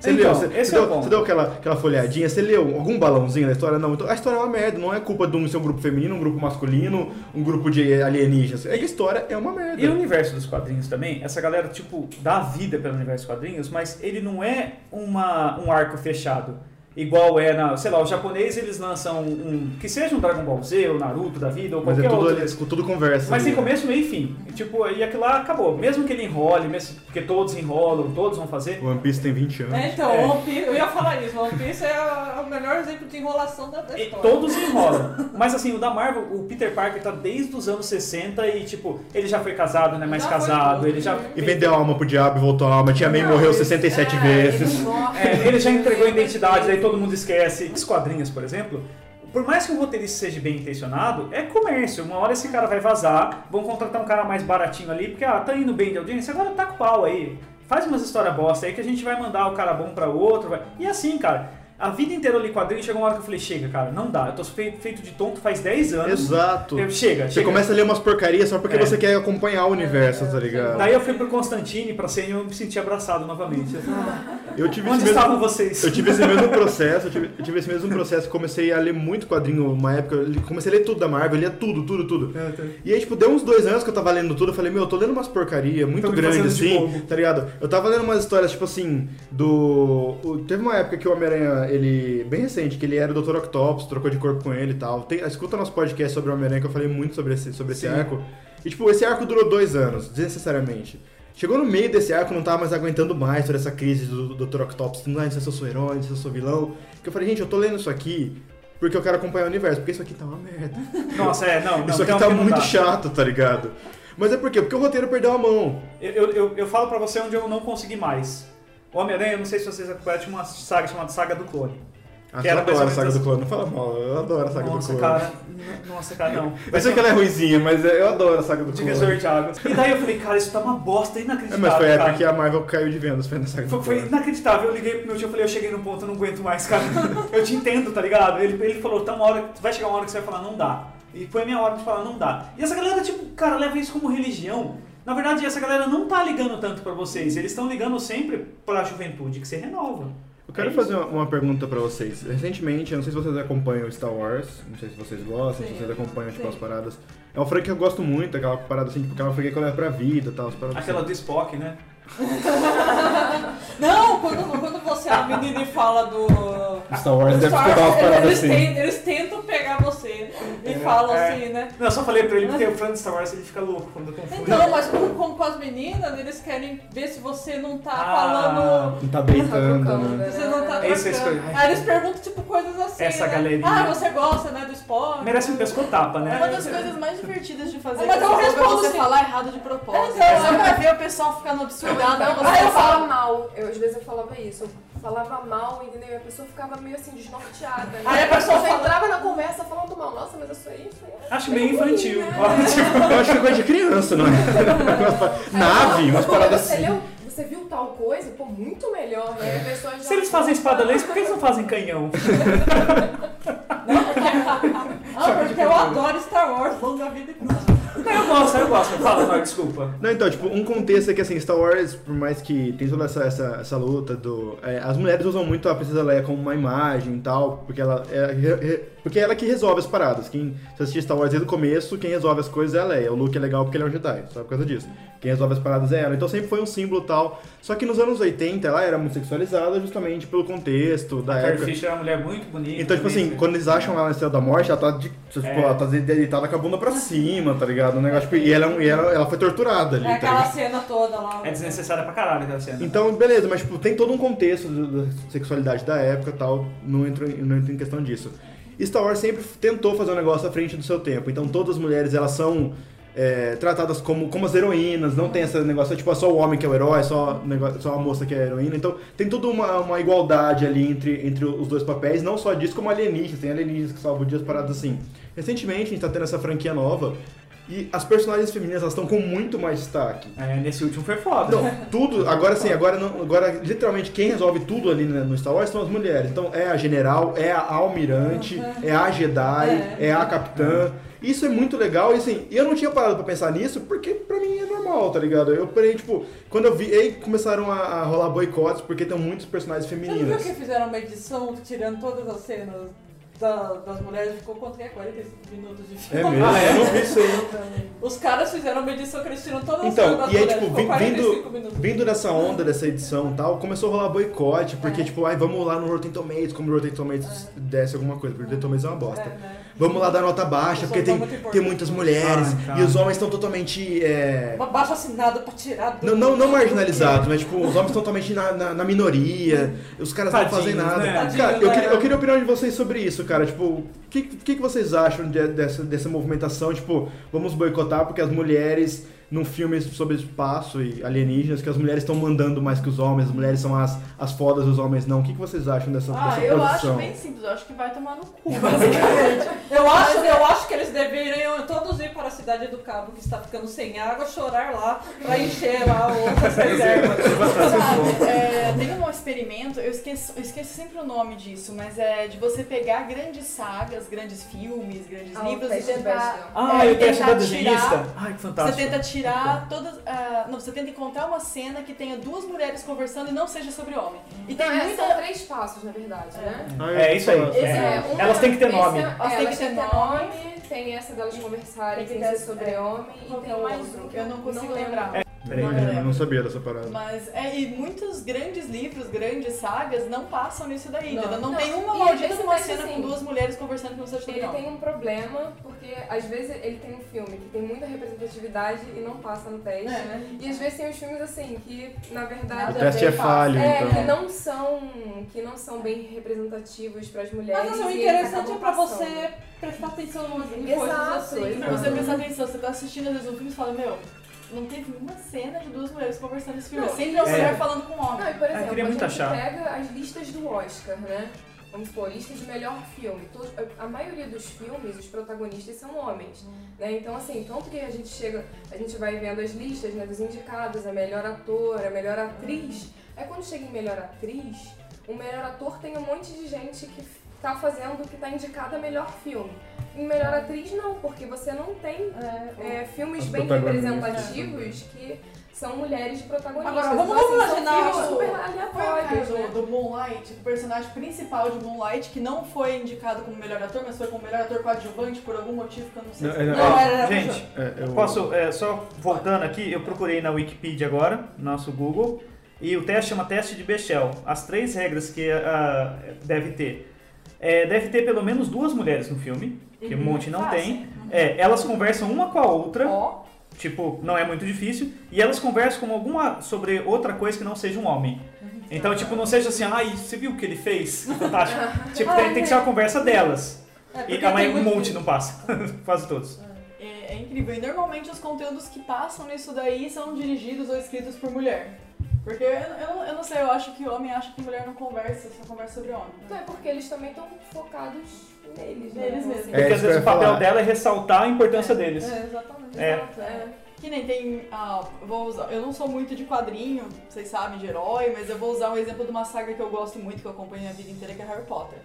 Você
Então,
leu? Você, você
é
deu, você deu aquela, aquela folhadinha? Você leu algum balãozinho da história? Não. Então a história é uma merda. Não é culpa de um ser um grupo feminino, um grupo masculino, um grupo de alienígenas. É a história é uma merda.
E o universo dos quadrinhos também, essa galera, tipo, dá vida pelo universo dos quadrinhos, mas ele não é uma, um arco fechado. Igual é na, sei lá, os japoneses eles lançam um, que seja um Dragon Ball Z, ou Naruto da vida, ou
Mas é
qualquer
tudo,
outro.
ali, tudo conversa.
Mas tem
ali.
começo, meio e fim. E, tipo, e aquilo lá acabou. Mesmo que ele enrole, mesmo, porque todos enrolam, todos vão fazer.
O One Piece tem 20 anos.
É, então,
É.
One Piece, eu ia falar isso, One Piece é o melhor exemplo de enrolação da, da
E
história.
todos enrolam. [LAUGHS] Mas assim, o da Marvel, o Peter Parker tá desde os anos 60 e, tipo, ele já foi casado, não é mais
Já
casado, ele já.
né?
E vendeu a alma pro diabo e voltou a alma. Tia May
Não,
morreu
eles-
67
é,
vezes.
morrem.
É, ele já entregou a identidade, daí todo mundo esquece. Os quadrinhos, por exemplo, por mais que o roteirista seja bem intencionado, é comércio. Uma hora esse cara vai vazar, vão contratar um cara mais baratinho ali, porque ah, tá indo bem de audiência, agora tá com pau aí. Faz umas histórias bosta aí que a gente vai mandar o cara bom pra outro. Vai... E assim, cara. A vida inteira eu li quadrinho chegou uma hora que eu falei, chega, cara, não dá. Eu tô feito, de tonto faz 10 anos.
Exato.
Eu- chega,
Você
chega.
começa a ler umas porcarias só porque
É.
você quer acompanhar o universo, tá ligado?
Daí eu fui pro Constantine pra ser e eu me senti abraçado novamente.
Eu tive
Onde
mesmo-
estavam vocês?
Eu tive esse mesmo processo, eu tive, eu tive esse mesmo processo, comecei a ler muito quadrinho uma época, eu comecei a ler tudo da Marvel, eu lia tudo, tudo, tudo. E aí, tipo, deu uns dois anos que eu tava lendo tudo, eu falei, meu, eu tô lendo umas porcaria muito
Tô me
grande,
fazendo de
assim, tá ligado? Eu tava lendo umas histórias, tipo assim, do... teve uma época que o Homem-Aranha, ele, bem recente, que ele era o Dr. Octopus, trocou de corpo com ele e tal. Tem, escuta nosso podcast sobre o Homem-Aranha, que eu falei muito sobre esse, sobre esse
Sim.
arco. E, tipo, esse arco durou dois anos, desnecessariamente. Chegou no meio desse arco, não tava mais aguentando mais toda essa crise do, do Dr. Octopus. Não, se eu sou herói, se eu sou vilão. Que eu falei, gente, eu tô lendo isso aqui porque eu quero acompanhar o universo, porque isso aqui tá uma merda. [LAUGHS]
Nossa, é, não, não.
isso aqui tá muito chato, tá ligado? Mas é por quê? Porque o roteiro perdeu a mão.
Eu, eu, eu, eu falo pra você onde eu não consegui mais. Homem-Aranha, eu não sei se vocês acompanham, tinha uma saga chamada Saga do Clone.
Ah,
Que
eu adoro a saga do clone, não fala mal, eu adoro a saga
Nossa,
do clone.
cara. Nossa, cara, não. [LAUGHS]
Eu sei que ela é ruizinha, mas eu adoro a saga do clone.
Divisor de águas. E daí eu falei, cara, isso tá uma bosta
É,
inacreditável.
mas foi a época
cara.
que a Marvel caiu de vendas, foi na saga
Foi,
do
foi
clone.
inacreditável. Eu liguei pro meu tio e falei, eu cheguei no ponto, eu não aguento mais, cara. [LAUGHS] Eu te entendo, tá ligado? Ele, ele falou, tá uma hora, vai chegar uma hora que você vai falar, não dá. E foi a minha hora de falar, não dá. E essa galera, tipo, cara, leva isso como religião. Na verdade, essa galera não tá ligando tanto pra vocês. Eles estão ligando sempre pra juventude, que você renova.
Eu quero
É
fazer uma, uma pergunta pra vocês. Recentemente, eu não sei se vocês acompanham Star Wars, não sei se vocês gostam, se
Sim,
vocês acompanham tipo,
sim.
as paradas. É uma franquia que eu gosto muito, aquela parada assim, tipo, aquela franquia que eu levo pra vida e tal. as paradas
Aquela
assim.
do Spock, né? [LAUGHS]
Não, quando, quando você é a menina e fala do.
Star Wars
do
deve
Star
escutar umas
Wars,
paradas
eles,
assim.
ten- eles tentam pegar você e
É,
falam
é.
assim, né?
Não, eu só falei pra ele porque o [LAUGHS] fã de Star Wars ele fica louco quando confunde.
Então, mas como, com as meninas, eles querem ver se você não tá
Ah.
falando.
Não tá deitando,
trocando,
né?
Você não tá
Esse é
Aí eles perguntam, tipo, coisas assim.
Essa
né?
galeria.
Ah, você gosta, né, do esporte?
Merece um pescotapa,
É
né?
uma das coisas mais divertidas de fazer.
Mas eu
você
respondo
você
assim.
falar errado de propósito.
É,
É,
então,
só
é.
pra ver o pessoal ficando absurdado.
Você
você
eu
fala
falo-
mal. Eu, às vezes eu falava isso. Eu falava mal, entendeu? E a pessoa ficava meio assim, desnorteada.
Aí a pessoa
Você
fala-
entrava na conversa falando mal. Nossa, mas isso aí foi...
Acho meio infantil.
né? [LAUGHS]
Eu acho que é coisa de criança, não é? [LAUGHS] Nave, umas paradas
você
assim.
leu, você viu tal coisa? Pô, muito melhor, né? A pessoa já...
Se eles fazem espada laser, por que eles não fazem canhão? [LAUGHS]
Ah, porque eu adoro Star Wars, longa vida e.
Não, eu gosto, eu gosto. Fala, Nor, desculpa.
Não, então, tipo, um contexto é que, assim, Star Wars, por mais que tem toda essa, essa, essa luta do... é, as mulheres usam muito a Princesa Leia como uma imagem e tal, porque ela é, porque é ela que resolve as paradas. Quem, se assistir Star Wars desde o começo, quem resolve as coisas é a Leia. O Luke é legal porque ele é um Jedi, só por causa disso. Quem resolve as paradas é ela. Então sempre foi um símbolo e tal. Só que nos anos 80 ela era muito sexualizada justamente pelo contexto da
A Carrie
época.
Fisher é uma mulher muito bonita.
Então, tipo assim, quando eles acham ela na Estrela da Morte, ela tá, de, tipo,
É.
ela tá deitada com a bunda pra cima, tá ligado? Um negócio, tipo, e ela, é e ela, ela foi torturada ali,
É
tá
aquela cena toda lá.
É desnecessária pra caralho aquela cena.
Então, beleza, mas tipo, tem todo um contexto da sexualidade da época e tal, não entro, em- não entro em questão disso. Star Wars sempre tentou fazer um negócio à frente do seu tempo. Então todas as mulheres, elas são é, tratadas como, como as heroínas, não tem esse negócio, tipo, é só o homem que é o herói, só, o negócio- só a moça que é a heroína. Então tem toda uma, uma igualdade ali entre, entre os dois papéis, não só disso, como alienígenas, tem alienígenas que salvam o dia, as paradas assim. Recentemente a gente tá tendo essa franquia nova e as personagens femininas elas estão com muito mais destaque.
É, nesse último foi foda.
Não, tudo, agora sim, agora, não, agora literalmente quem resolve tudo ali no Star Wars são as mulheres. Então é a general, é a almirante, é a Jedi, é a capitã. Isso é muito legal e assim, eu não tinha parado pra pensar nisso porque pra mim é normal, tá ligado? Eu parei, tipo, quando eu vi, aí começaram a, a rolar boicotes porque tem muitos personagens
Você não viu
femininas.
que fizeram uma edição tirando todas as cenas da- das mulheres? Ficou quanto que é? 45 minutos de
É
filme.
mesmo?
Ah, é?
Eu não vi isso aí.
Os caras fizeram uma edição que eles tiram todas as
Então,
cenas das
e aí, tipo,
Ficou
vim-
45
vindo-. Vindo dessa onda, dessa edição e tal, começou a rolar boicote, porque,
É.
tipo, ai, vamos lá no Rotten Tomatoes, como o Rotten Tomatoes desce alguma coisa, porque o Rotten Tomatoes é uma bosta.
É, né?
Vamos lá dar nota baixa, porque tem, tem muitas mulheres
Ah,
e os homens estão totalmente. é,
Uma baixa assinada pra tirar do...
não, não, não marginalizados, mas tipo, os homens estão totalmente na, na, na minoria, os caras não fazem nada.
né?
Cara,
Tadinhos,
eu
né?
queria, eu queria a opinião de vocês sobre isso, cara. Tipo, o que, que, que vocês acham de- dessa, dessa movimentação? Tipo, vamos boicotar porque as mulheres, num filme sobre espaço e alienígenas, que as mulheres estão mandando mais que os homens, as mulheres são as, as fodas e os homens não. O que, que vocês acham dessa,
Ah,
dessa
eu acho bem simples, eu acho que vai tomar no cu, [LAUGHS] basicamente.
Eu acho,
é-
eu acho que eles deveriam todos ir para a cidade do Cabo, que está ficando sem água, chorar lá pra encher lá outras reservas.
Sabe, é, tem um experimento, eu esqueço, eu esqueço sempre o nome disso, mas é de você pegar grandes sagas, grandes filmes, grandes
Ah,
livros e tentar.
Ah,
é,
e o teste
tentar
da desenhista?
tirar-
Ai, que
Você
fantástico.
tenta tirar todas. ah, não, você tenta encontrar uma cena que tenha duas mulheres conversando e não seja sobre homem. E tem
Então, é,
muita.
são três passos, na verdade, né?
Ah,
É isso aí. É.
é,
Elas têm que ter nome.
é-
Elas
é,
têm que ter nome.
tem essa delas conversarem,
Tem
ser sobre
é.
homem, e
é
tem
o
mais
outro?
um que
Eu não consigo lembrar.
Peraí,
Eu
peraí.
não, não sabia dessa parada.
Mas é, e muitos grandes livros, grandes sagas não passam nisso daí.
Não.
Não,
Não,
tem uma maldita uma cena
assim,
com duas mulheres conversando não seja sobre
Ele tem um problema, porque às vezes ele tem um filme que tem muita representatividade e não passa no teste.
É.
E às vezes tem os filmes assim, que na
O
verdade.
Nada
teste é falho,
É, que
então.
não são que não são bem representativos para as mulheres.
Mas assim, o interessante é pra
passando.
você prestar atenção em
Exato,
coisas assim.
exato.
Pra você prestar atenção, você tá assistindo às vezes um filme e fala, meu, não teve uma cena de duas mulheres conversando nesse filme.
Não,
é sempre uma
é.
mulher falando com um homem.
Não, e por
Ah,
exemplo, a gente
achar.
pega as listas do Oscar, né? Vamos supor, lista de melhor filme. A maioria dos filmes, os protagonistas são homens. Né? Então, assim, tanto que a gente chega, a gente vai vendo as listas né, dos indicados, a melhor ator, a melhor atriz. Aí quando chega em melhor atriz, o melhor ator tem um monte de gente que tá fazendo, que tá indicada a melhor filme. Em melhor atriz, não, porque você não tem é, filmes
As
bem representativos que são mulheres protagonistas.
Agora, vamos-
Então,
vamos
assim,
imaginar o-
super aleatórios, né?
do, do Moonlight, o personagem principal de Moonlight, que não foi indicado como melhor ator, mas foi como melhor ator coadjuvante por algum motivo que eu não sei
Não,
se
não.
Não, era- era
gente,
É, eu-
Posso, é, só voltando aqui, eu procurei na Wikipedia agora, nosso Google, e o teste chama teste de Bechdel. As três regras que ah, deve ter. É, deve ter pelo menos duas mulheres no filme, que um monte não
Fácil.
tem. É, elas conversam uma com a outra,
Ó,
tipo, não é muito difícil, e elas conversam com alguma sobre outra coisa que não seja um homem. Então, tipo, não seja assim, ai, você viu o que ele fez? [LAUGHS] Fantástico. [LAUGHS] tipo, tem, tem que ser uma conversa delas.
É,
E a mãe, um
muito-
monte não passa. [LAUGHS] Quase todos.
é, é incrível. E normalmente os conteúdos que passam nisso daí são dirigidos ou escritos por mulher. Porque eu, eu, não- eu não sei, eu acho que homem acha que mulher não conversa, só conversa sobre homem.
Então é porque eles também estão focados neles, né?
Neles mesmos.
É,
Porque
isso
às vezes o papel
falar.
dela é ressaltar a importância deles.
É, exatamente.
É.
Exato, é.
Que nem tem. ah, vou usar, eu não sou muito de quadrinho, vocês sabem, de herói, mas eu vou usar um exemplo de uma saga que eu gosto muito, que eu acompanho a vida inteira, que é Harry Potter.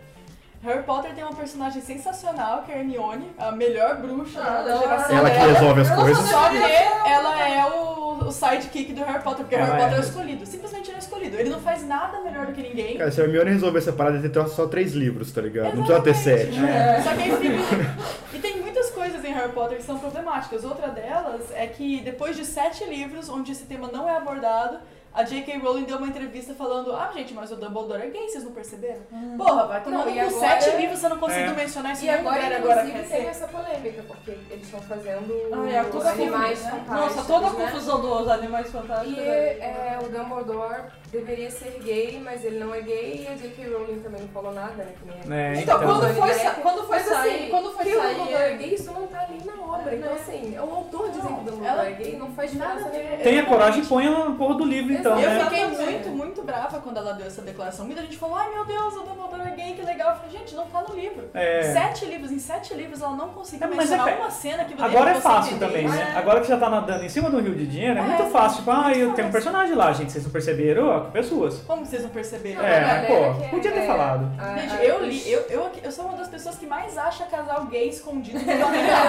Harry Potter tem uma personagem sensacional, que é a Hermione, a melhor bruxa da- da
Ah,
geração
Ela que resolve as coisas.
Só que ela é o, o sidekick do Harry Potter, porque
Ela
Harry Potter é
é.
o escolhido. Simplesmente ele é o escolhido. Ele não faz nada melhor do que ninguém.
Cara, se a Hermione resolver essa parada, tem que ter só três livros, tá ligado? Não precisa ter
Exatamente.
sete.
É.
Só que aí fica... [LAUGHS] E tem muitas coisas em Harry Potter que são problemáticas. Outra delas é que depois de sete livros onde esse tema não é abordado, a J.K. Rowling deu uma entrevista falando Ah, gente, mas o Dumbledore é gay, vocês não perceberam? Porra, vai tomar
e agora-
Sete livros você não conseguiu
É.
mencionar isso
E agora,
lugar agora
inclusive,
quer
tem
ser.
essa polêmica, porque eles estão fazendo
Ah, é,
os animais
né?
fantásticos.
Nossa, toda a
né?
confusão dos animais fantásticos.
E
é,
o Dumbledore deveria ser gay, mas ele não é gay, e a J.K. Rowling também não falou nada, né? Que nem
É,
Então,
então.
quando foi, sa- quando foi
Mas
sair,
assim,
quando foi
que o Dumbledore é
sair,
gay, isso não tá ali na obra. obra. Então, assim, é o autor dizendo que o Dumbledore
ela-
é gay, não faz
nada
nenhuma.
Tenha coragem e ponha na porra do livro, então,
Eu
né?
fiquei muito, muito brava quando ela deu essa declaração. Muita gente falou, ai meu Deus, o Dumbledore é gay, que legal. Eu falei, gente, não tá no livro.
É.
Sete livros, em sete livros ela não conseguiu
É, mas
mencionar
é
uma cena que
Agora é fácil
entender.
também, né?
É.
Agora que já tá nadando em cima do rio de dinheiro, é,
É.
muito fácil. Tipo, ah, eu tenho um personagem lá, gente. Vocês não perceberam? Pessoas.
Como vocês não perceberam?
É, pô,
é-
podia ter
é-
falado.
a-
Gente,
a-
eu li, eu, eu, eu sou uma das pessoas que mais acha casal gay escondido [LAUGHS] no material.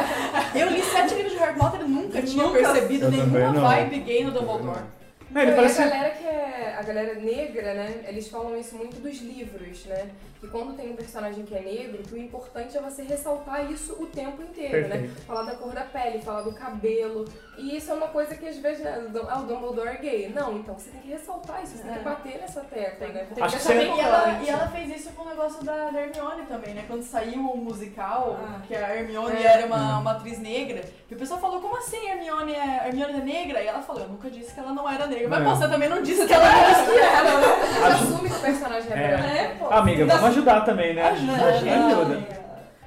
Eu li sete livros de Harry Potter e nunca tinha
Nunca.
percebido
Eu
nenhuma
não.
vibe gay no Dumbledore.
É, ele
Não, e
parece.
a galera que é. A galera negra, né? Eles falam isso muito dos livros, né? Que quando tem um personagem que é negro, que o importante é você ressaltar isso o tempo inteiro, né?
Perfeito.
Falar da cor da pele, falar do cabelo. E isso é uma coisa que às vezes, né, ah, o Dumbledore é gay. Não, então você tem que ressaltar isso, você tem que
É.
bater nessa tecla, né?
Tem
Acho
que
que você-
E ela, e ela fez isso com o negócio da, da Hermione também, né? Quando saiu o musical,
Ah.
que a Hermione
É.
era uma, uma atriz negra, e o pessoal falou, como assim a Hermione é, Hermione é negra? E ela falou, eu nunca disse que ela não era negra. Mas
É.
pô, você também não disse que ela era [LAUGHS] negra.
Você assume que o personagem é
É.
branco.
É, pô.
Amiga, vamos ajudar também, né?
Ajuda,
Ajuda.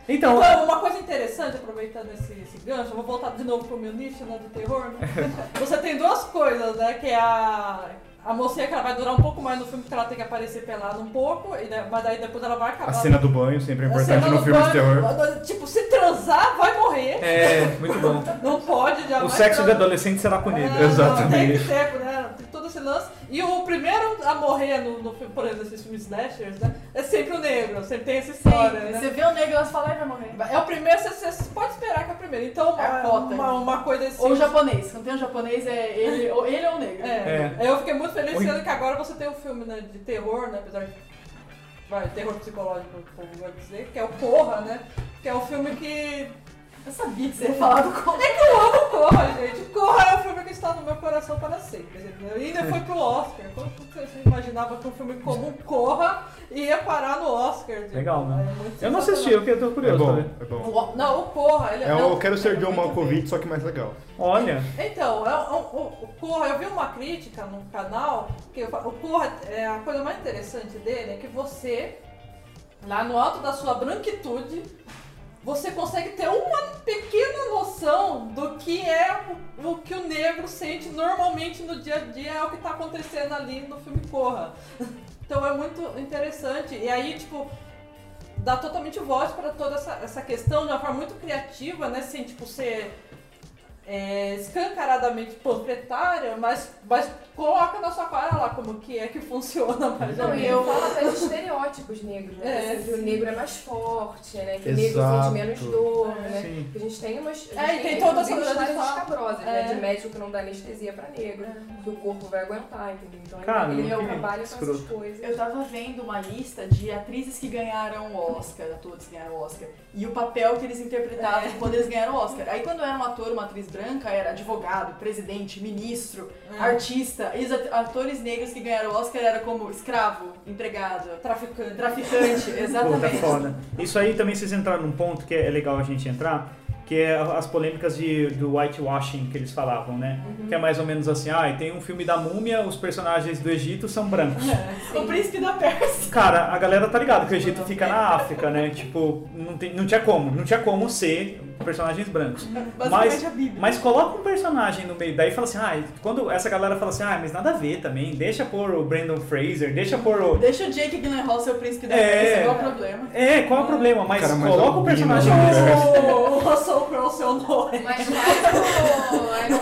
Então,
Então, uma coisa interessante, aproveitando esse, esse gancho, eu vou voltar de novo pro meu nicho né, do terror. Né? [LAUGHS] Você tem duas coisas, né? Que é a, a mocinha que ela vai durar um pouco mais no filme, porque ela tem que aparecer pelada um pouco, e, né, mas daí depois ela vai acabar.
A cena do banho sempre é importante no filme de
banho,
terror.
Tipo, se transar, vai morrer.
é, muito bom. [LAUGHS]
Não pode, já
O sexo de adolescente será punido.
É,
Exatamente.
Tem que ter, né? Todo esse lance. E o primeiro a morrer no, no filme, por exemplo, esses filmes slashers, né? É sempre o negro, sempre tem essa história, né?
Você vê o negro, elas falam, ai, vai morrer.
É o primeiro, você, você pode esperar que é o primeiro. Então,
É a
uma,
cota,
uma, coisa assim.
Ou o japonês. Quando tem um japonês, é ele ou, ele ou o negro.
É.
É.
Eu fiquei muito feliz
Oi.
sendo que agora você tem um filme né, de terror, né? Apesar de. Vai, terror psicológico, o povo vai dizer, que é o Corra, né? Que é um filme que.
Eu sabia que você ia falar do Corra.
É que eu amo Corra, gente. Corra é um filme que está no meu coração para sempre. entendeu? E ainda foi pro Oscar. Como você imaginava que um filme como Corra ia parar no Oscar? gente?
Legal, né?
É
Eu não assisti, eu tô
É
curioso pra
bom, é bom.
O- Não, o Corra, ele
É
não,
o Quero Ser
é
John Malkovich, só que mais legal.
Olha,
Então, é o, o Corra, eu vi uma crítica no canal, que eu o Corra, é, a coisa mais interessante dele é que você, lá no alto da sua branquitude, você consegue ter uma pequena noção do que é o, o que o negro sente normalmente no dia a dia, é o que está acontecendo ali no filme Corra. [LAUGHS] Então é muito interessante. E aí, tipo, dá totalmente voz para toda essa, essa questão de uma forma muito criativa, né? Sem, tipo, ser é, escancaradamente panfletária, mas, mas coloca na sua cara lá como que é que funciona mais ou
Não, e eu falo até de estereótipos negros, né?
É,
Assim, que o negro é mais forte, né? Que o negro sente menos dor, né?
sim.
Porque a gente tem umas. a
É,
gente
e tem toda essa falar-
escabrosas,
É.
né? De médico que não dá anestesia pra negro, que o corpo vai aguentar, entendeu? Então
Cara,
ele
que
trabalha com essas coisas.
Eu tava vendo uma lista de atrizes que ganharam o Oscar, atores que ganharam o Oscar, e o papel que eles interpretavam
É.
quando eles ganharam o Oscar. Aí quando era um ator, uma atriz branca, era advogado, presidente, ministro,
É.
artista. E atores negros que ganharam o Oscar era como escravo, empregado,
Traficante.
traficante, exatamente.
foda. Isso aí também vocês entraram num ponto que é legal a gente entrar, que é as polêmicas de, do whitewashing que eles falavam, né? Que é mais ou menos assim, ah, tem um filme da múmia, os personagens do Egito são brancos. [LAUGHS]
O príncipe da Pérsia.
Cara, a galera tá ligado que o Egito fica na África, né? Tipo, não, tem, não tinha como, não tinha como ser personagens brancos. [LAUGHS]
Basicamente
Mas-
a Bíblia.
Mas coloca um personagem no meio, daí fala assim, ah, quando essa galera fala assim, ah, mas nada a ver também, deixa pôr o Brandon Fraser, deixa pôr o...
Deixa o Jake Gyllenhaal ser o príncipe da
É.
Qual o problema?
É, qual é o problema? Mas
Cara,
coloca o personagem desse.
O, Russell Crowe seu nome.
Mas faz o Iron.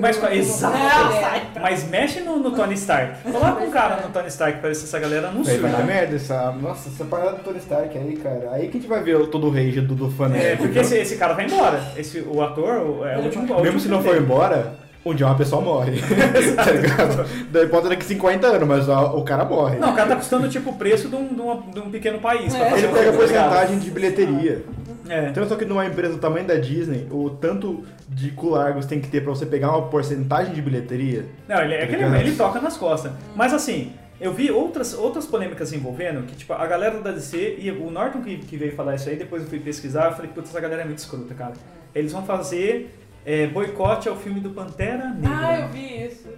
Mas, exato.
mulher.
Mas mexe no, no Tony Stark. Coloca um cara no Tony Stark pra ver se essa galera não
Aí vai dar
surta.
merda essa. Nossa, essa parada do Tony Stark aí, cara. Aí que a gente vai ver todo o rage do, do fã
É,
nerd,
porque esse, esse cara vai embora. Esse, o ator, o, é o último,
Mesmo
último
se não for embora, um dia uma pessoa morre. [LAUGHS] tá ligado? Daí pode daqui 50 anos, mas ó, o cara morre.
Não, o cara tá custando tipo o preço de um, de uma- de um pequeno país.
É.
Ele pega porcentagem de bilheteria.
É.
Então, só que numa empresa do tamanho da Disney, o tanto de culargos tem que ter pra você pegar uma porcentagem de bilheteria.
Não, ele, é que ele, ele toca nas costas. Mas assim, eu vi outras, outras polêmicas envolvendo que, tipo, a galera da DC e o Norton que, que veio falar isso aí, depois eu fui pesquisar, eu falei, putz, essa galera é muito escrota, cara. Eles vão fazer é, boicote ao filme do Pantera Negra.
Ah, eu vi isso.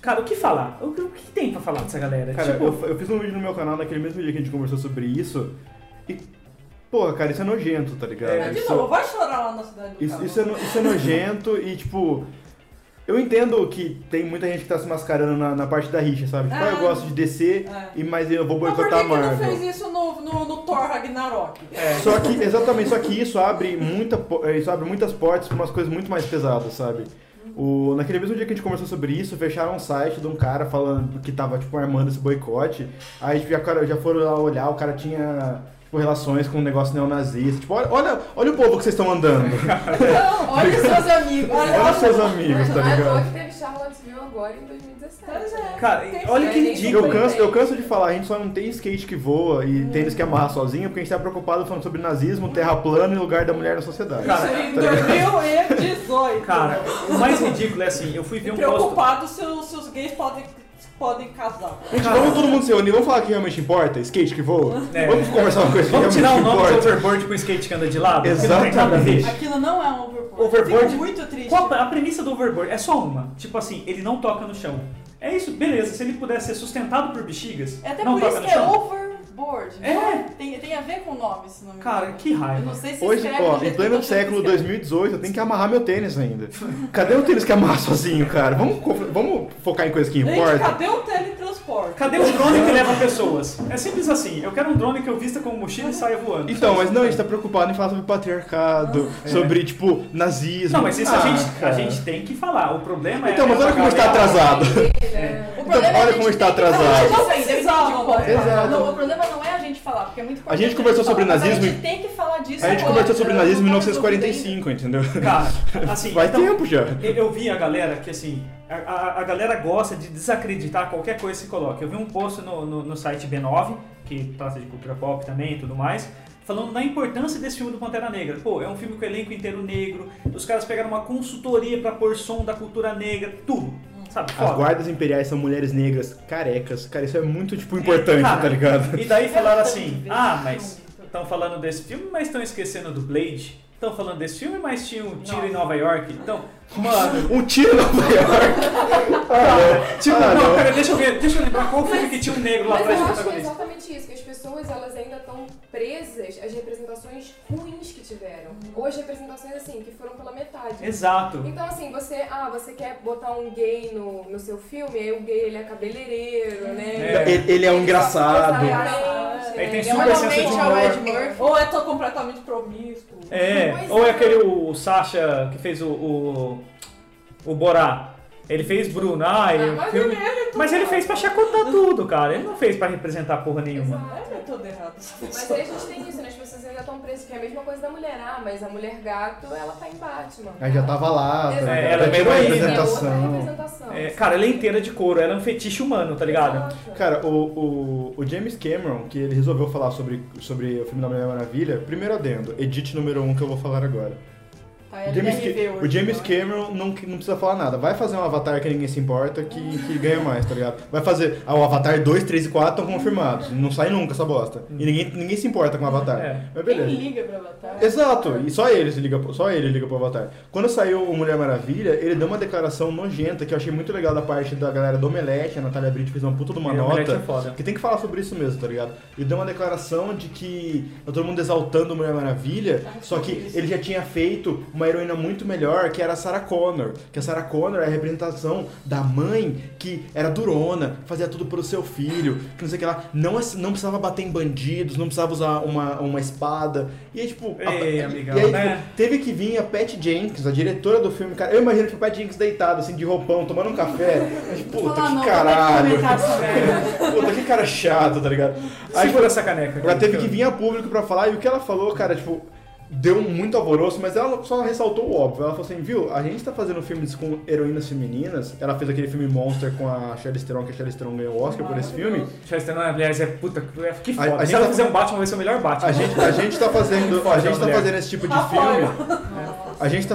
Cara, o que falar? O, o que tem pra falar dessa galera?
Cara,
tipo,
eu, eu fiz um vídeo no meu canal naquele mesmo dia que a gente conversou sobre isso. E, Pô, cara, isso é nojento, tá ligado?
É,
Mas, de
Isso-
novo, vai chorar lá na cidade do
Isso, isso, é, no- isso é nojento e, tipo. Eu entendo que tem muita gente que tá se mascarando na, na parte da rixa, sabe? Tipo, ah, eu
Ah.
gosto de DC,
É.
mas eu vou
Mas por que,
boicotar a
que não
Marvel.
fez isso no, no, no Thor Ragnarok?
É.
Só que, exatamente, só que isso abre, muita, isso abre muitas portas pra umas coisas muito mais pesadas, sabe? O, naquele mesmo dia que a gente conversou sobre isso, fecharam um site de um cara falando que tava, tipo, armando esse boicote. Aí tipo, já, já foram lá olhar, o cara tinha, tipo, relações com um negócio neonazista. Tipo, olha, olha, olha o povo que vocês estão andando. [LAUGHS]
Não,
Olha os seus amigos.
olha os seus amigos, tá ligado?
que teve Charlottesville agora em 2017.
Pois é.
Cara, olha que ridículo.
Eu canso, eu canso de falar, a gente só não tem skate que voa e tênis que amarra sozinho, porque a gente tá preocupado falando sobre nazismo, terra plana e lugar da mulher na sociedade.
Cara,
Isso em 2018.
Cara, o mais ridículo é assim, eu fui ver um post.
Preocupado os- se os gays podem, podem casar.
Gente, vamos todo mundo se unir, vamos falar o que realmente importa? Skate que voa?
É.
Vamos conversar uma coisa
Vamos tirar o nome do
importa.
overboard com o skate que anda de lado? Não.
Exatamente.
Aquilo não é um overboard.
Overboard-
Fico muito triste.
Qual a premissa do overboard? É só uma. Tipo assim, ele não toca no chão. É isso, beleza. Se ele puder ser sustentado por bexigas,
É até
não
por
toca
isso
no
que é
chão.
Overboard.
É.
não Tem, tem a ver com o nome esse nome.
Cara, que
Eu
raiva.
não sei se
Hoje,
escreve
ó,
do
em
jeito que
pleno
eu
século
que escreve.
2018, eu tenho que amarrar meu tênis ainda. Cadê o tênis que amarra sozinho, cara? Vamos, co- vamos focar em coisa que
Gente,
importa?
cadê o teletransporte?
Cadê o drone que leva pessoas? É simples assim. Eu quero um drone que eu vista como mochila e saia voando.
Então, mas não, a gente tá preocupado em falar sobre patriarcado, sobre, tipo, nazismo.
Não, mas isso
Ah,
a, gente, a
cara.
gente tem que falar. O problema
Então,
é.
mas
é
olha como está atrasado.
O
Então,
problema é
olha
a
como
gente
está atrasado.
Eu entendi,
Exato.
Não, o problema não é a gente falar, porque é muito importante.
A gente conversou sobre nazismo
A gente tem que falar disso
A gente
agora,
conversou sobre
cara.
nazismo em
Não tá resolvido
1945, entendeu?
Cara, [LAUGHS] assim.
Faz
então,
tempo já.
Eu vi a galera que assim, a, a- a galera gosta de desacreditar qualquer coisa que se coloca. Eu vi um post no, no, no site B9, que trata de cultura pop também e tudo mais, falando da importância desse filme do Pantera Negra. Pô, é um filme com elenco inteiro negro, os caras pegaram uma consultoria pra pôr som da cultura negra, tudo. Sabe?
As
Foda.
guardas imperiais são mulheres negras, carecas. Cara, isso é muito, tipo, importante,
Cara,
tá ligado?
E daí falaram assim, ah, mas estão falando desse filme, mas estão esquecendo do Blade. Estão falando desse filme, mas tinha um tiro em Nova York. Então, mano, [LAUGHS]
Um tiro em Nova York. [LAUGHS] Ah,
tipo,
ah,
não,
não.
pera, deixa eu ver, deixa eu lembrar qual filme que tinha um negro lá
Mas
atrás
eu
do
acho que é exatamente isso, que as pessoas elas ainda estão presas às representações ruins que tiveram. Ou às representações assim, que foram pela metade.
Exato.
Então assim, você, ah, você quer botar um gay no, no seu filme, aí o gay ele é cabeleireiro, né?
É.
Ele, ele é um engraçado.
Exatamente,
Aí tem
é.
super senso de
Normalmente é o
humor.
Ed Murphy.
Ou é tô completamente promíscuo.
É,
Pois
ou é
é.
aquele o Sasha que fez o, o, o Borá. Ele fez Bruno, ah, ele,
Ah, mas
filme-
ele é
mas ele fez pra chacotar tudo, cara. Ele não fez pra representar porra nenhuma.
Exato.
É tudo errado.
Mas aí a gente tem isso, né? As pessoas ainda estão presas, que é a mesma coisa da mulher. Ah, mas a mulher gato, ela tá em Batman.
Aí já tava lá, tá ligado?
ela é
Já tinha uma representação.
É representação.
É, cara, ela é inteira de couro, ela é um fetiche humano, tá ligado?
Exato.
Cara, o, o, o James Cameron, que ele resolveu falar sobre, sobre o filme da Mulher Maravilha, primeiro adendo, edit número um que eu vou falar agora. O James, o
hoje,
James
né?
Cameron não, não precisa falar nada. Vai fazer um avatar que ninguém se importa, que, que ganha mais, tá ligado? Vai fazer. Ah, o Avatar 2, 3 e 4 estão confirmados. Não sai nunca essa bosta. E ninguém, ninguém se importa com o Avatar.
É.
Mas
Quem
beleza.
liga pra Avatar?
Exato, e só ele se liga, só ele liga pro Avatar. Quando saiu o Mulher Maravilha, ele deu uma declaração nojenta que eu achei muito legal da parte da galera do Omelete, a Natália Brito fez uma puta de uma
E
nota.
é foda.
Que tem que falar sobre isso mesmo, tá ligado? Ele deu uma declaração de que tá todo mundo exaltando a Mulher Maravilha, só que ele já tinha feito uma heroína muito melhor, que era a Sarah Connor. Que a Sarah Connor é a representação da mãe que era durona, fazia tudo pelo seu filho, que não sei o que lá. Não, não precisava bater em bandidos, não precisava usar uma, uma espada. E aí, tipo. a-
Ei,
e
amigão,
aí,
né?
tipo, teve que vir a Pat Jenkins, a diretora do filme. Cara, eu imagino que o Pat Jenkins deitado, assim, de roupão, tomando um café. Mas, [LAUGHS] puta,
Falar,
que
não,
caralho.
que [LAUGHS] merda.
Puta, que cara chato, tá ligado? Aí
Segura essa caneca.
ela teve que vir a público pra falar, e o que ela falou, cara, tipo, deu muito alvoroço, mas ela só ressaltou o óbvio. Ela falou assim, viu, a gente tá fazendo filmes com heroínas femininas, ela fez aquele filme Monster com a Charlize Theron, que a Charlize Theron ganhou o Oscar por esse filme.
Chester, não, aliás, é puta, é- que
A-
foda.
a
Se ela
gente-
fizer um Batman, vai ser o melhor Batman.
A gente, a gente tá fazendo, [LAUGHS] a gente tá fazendo esse tipo de filme. A gente tá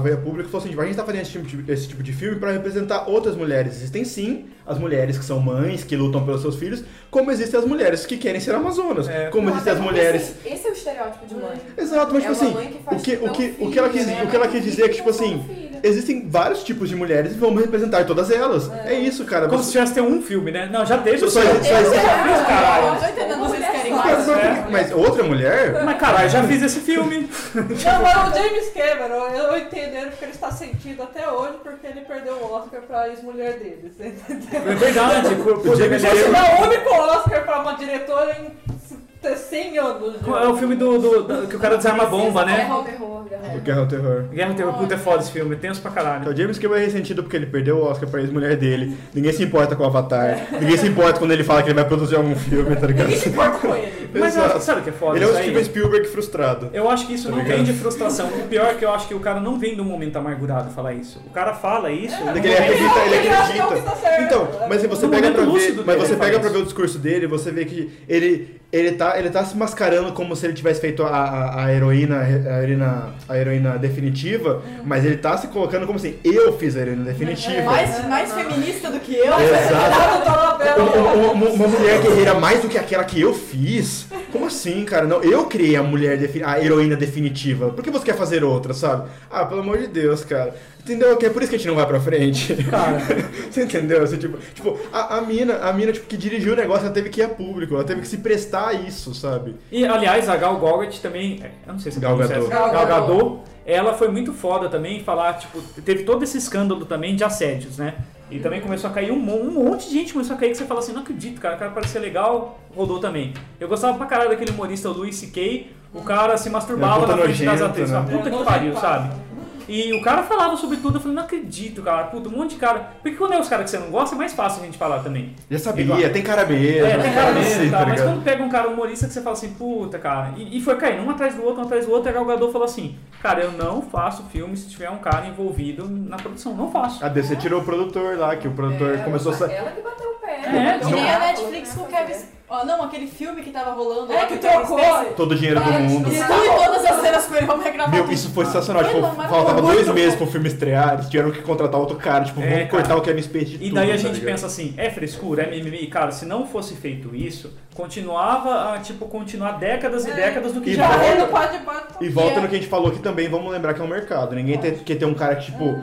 veio a público e falou assim, a gente tá fazendo esse tipo, de, esse tipo de filme pra representar outras mulheres. Existem sim as mulheres que são mães, que lutam pelos seus filhos, como existem as mulheres que querem ser amazonas,
É.
como
Não,
existem as mulheres
assim, esse é o estereótipo de mãe.
Exato, mas
É
tipo assim,
mãe que
o que,
pelo
o que, o
filho,
que ela quis,
né?
o que ela quis dizer é que, tipo
Filho
assim, existem vários tipos de mulheres e vamos representar todas elas. É, isso, cara.
Como se
Você-
tivesse ter um filme, né? Não, já teve.
Só-
o
só- só existe-
caralho.
Eu não tô entendendo o vocês querem
Mas,
É.
mas outra mulher?
Mas caralho, já fiz esse filme.
Não, mas o James Cameron, eu entendo ele porque ele está sentido até hoje porque ele perdeu o Oscar pra ex-mulher dele. Você entendeu?
É verdade. Por, por
O James
ele
Esse
é-
o único Oscar pra uma diretora em 100 anos.
é o filme do, do- do- que o cara desarma a bomba, né?
Guerra ao terror, guerra ao
O
terror.
Guerra ao Terror.
Guerra do Terror, puta é foda esse filme, tenso pra caralho.
Então, o James Cameron é ressentido porque ele perdeu o Oscar pra ex-mulher dele. Ninguém se importa com o Avatar. Ninguém se importa quando ele fala que ele vai produzir algum filme, tá ligado?
Ninguém se importa com ele.
Mas eu acho, sabe o que é foda
Ele é o
isso aí?
Steven Spielberg frustrado.
Eu acho que isso
Tá
não vem de frustração. O pior é que eu acho que o cara não vem de um momento amargurado falar isso. O cara fala isso. No
ele acredita, ele
é
acredita.
tá.
Então, mas se você
No
pega pra ver, mas você pega pra ver o discurso dele, você vê que ele ele tá, ele tá se mascarando como se ele tivesse feito a, a, a heroína, a heroína, a heroína definitiva, mas ele tá se colocando como assim, eu fiz a heroína definitiva.
Mais, mais feminista do que eu.
Exato. [LAUGHS]
Tá no papel.
Uma, uma- uma mulher guerreira mais do que aquela que eu fiz? Como assim, cara? Não, eu criei a mulher, defi- a heroína definitiva. Por que você quer fazer outra, sabe? Ah, pelo amor de Deus, cara. Entendeu? Que é por isso que a gente não vai pra frente.
Cara, [LAUGHS]
Você entendeu? Assim, tipo, tipo a, a mina, a mina tipo, que dirigiu o negócio, ela teve que ir a público, ela teve que se prestar isso, sabe?
E, aliás, a Gal Gadot também, eu não sei se é
Gal Gadot.
Gal
Gal
Gadot.
Ela foi muito foda também em falar, tipo, teve todo esse escândalo também de assédios, né? E também começou a cair um, um monte de gente começou a cair que você fala assim, não acredito, cara, o cara parecia legal, rodou também. Eu gostava pra caralho daquele humorista, o Louis C.K., o cara se masturbava
É,
na frente das atrizes,
né?
puta
É,
que pariu, sabe? E o cara falava sobre tudo, eu falei, não acredito, cara, puta, um monte de cara. Porque quando é os caras que você não gosta, é mais fácil a gente falar também.
Já sabia,
Igual.
tem cara mesmo.
É, tem cara mesmo e
tá
tal, mas quando pega um cara humorista que você fala assim, puta, cara, e, e foi caindo um atrás do outro, um atrás do outro, e a Gal Gadot falou assim, cara, eu não faço filme se tiver um cara envolvido na produção, não faço.
A DC tirou o produtor lá, que o produtor
Ela-
começou a
Ela que bateu o pé.
É,
né?
Que nem a
que
Netflix com o Kevin. Ó, não, aquele filme que tava rolando.
É,
lá
que
o
trocou.
Todo o dinheiro do mundo.
Destrui todas as cenas com ele, vamos regravar
Meu,
tudo.
isso foi sensacional. Tipo, faltava
de
dois meses pro filme estrear, eles tiveram que contratar outro cara, tipo,
É,
vamos
cara.
cortar o Kevin Spacey de
E
tudo,
daí a
tá
gente
ligado?
pensa assim, é frescura, é mimimi, cara, se não fosse feito isso, continuava a, tipo, continuar décadas e décadas do que
E
já
volta-
era.
Pode.
E volta
Que é-
no que a gente falou que também, vamos lembrar que é um mercado. Ninguém tem, quer ter um cara que, tipo,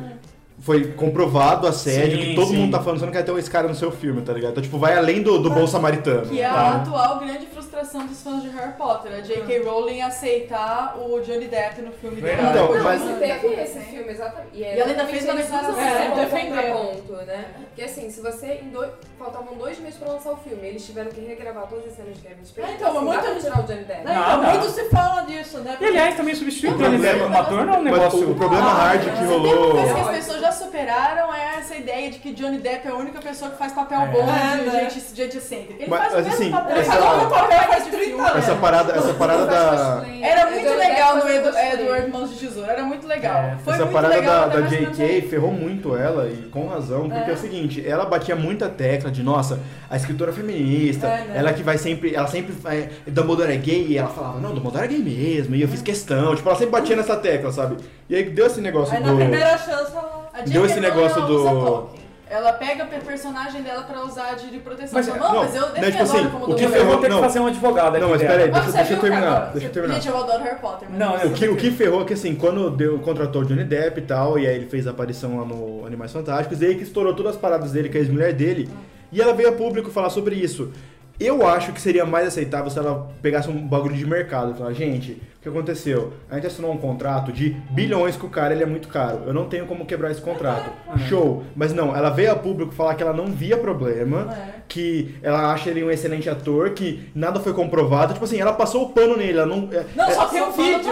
foi comprovado assédio,
Sim,
que todo
sim.
mundo tá falando, você não quer ter esse cara no seu filme, tá ligado? Então, tipo, vai além do, do bom samaritano.
Que é
Tá.
a atual grande frustração dos fãs de Harry Potter, a J.K. Rowling aceitar o Johnny Depp no filme dela.
Então,
Não,
mas-
mas teve esse filme, exatamente.
E ela ainda fez uma declaração.
É,
É,
defendeu.
ponto, né? Porque assim, se você. Em dois, faltavam dois meses pra lançar o filme, eles tiveram que regravar todas as cenas de Kevin Spacey.
É, então,
assim,
mas
dá pra
muito-
tirar o Johnny Depp.
Não,
Então,
não.
muito se fala disso, né?
E aliás, também substituir
O
Johnny Depp como ator não é um negócio...
o, o problema
Ah,
hard que
Uma
rolou.
coisa que as pessoas já superaram é essa ideia de que Johnny Depp é a única pessoa que faz papel
É.
bom
É,
de gente, gente excêntrica. Ele
Mas,
faz o mesmo
assim,
papel.
Ele faz o papel faz 30 anos.
Essa parada, essa parada da.
Era muito
Johnny
legal
Depp
no Edu, Edward Mãos de Tesoura, era muito legal.
É.
Foi
essa
muito
parada
legal
da, da JK ferrou muito ela, e com razão, porque é. o seguinte, ela batia muita tecla de, nossa, a escritora feminista,
É, né?
ela que vai sempre, ela sempre, é, Dumbledore é gay, e ela falava, não, Dumbledore é gay mesmo, e eu fiz questão, tipo, ela sempre batia nessa tecla, sabe? E aí deu esse negócio
Aí na
do...
primeira chance ela.
A
Deu esse negócio do-.
Ela pega o personagem dela pra usar de, de proteção.
Mas,
Mas,
é,
não,
não,
mas eu defendo
tipo assim,
como
o que
vou ter que fazer um advogado
Não, mas peraí,
Ah,
deixa,
você
deixa eu terminar,
cara?
deixa eu
Você-
terminar.
Gente, eu adoro Harry Potter. mas
Não,
O que, o que ferrou é que assim, quando deu, contratou o Johnny Depp e tal, e aí ele fez a aparição lá no Animais Fantásticos, e aí que estourou todas as paradas dele com a ex-mulher dele, e ela veio a público falar sobre isso. Eu acho que seria mais aceitável se ela pegasse um bagulho de mercado e falar, gente, que aconteceu? A gente assinou um contrato de bilhões com o cara, ele é muito caro. Eu não tenho como quebrar esse contrato. Show. Mas não, ela veio a público falar que ela não via problema,
É.
que ela acha ele um excelente ator, que nada foi comprovado. Tipo assim, ela passou o pano nele, ela não. é-
Não,
é-
só tem um vídeo.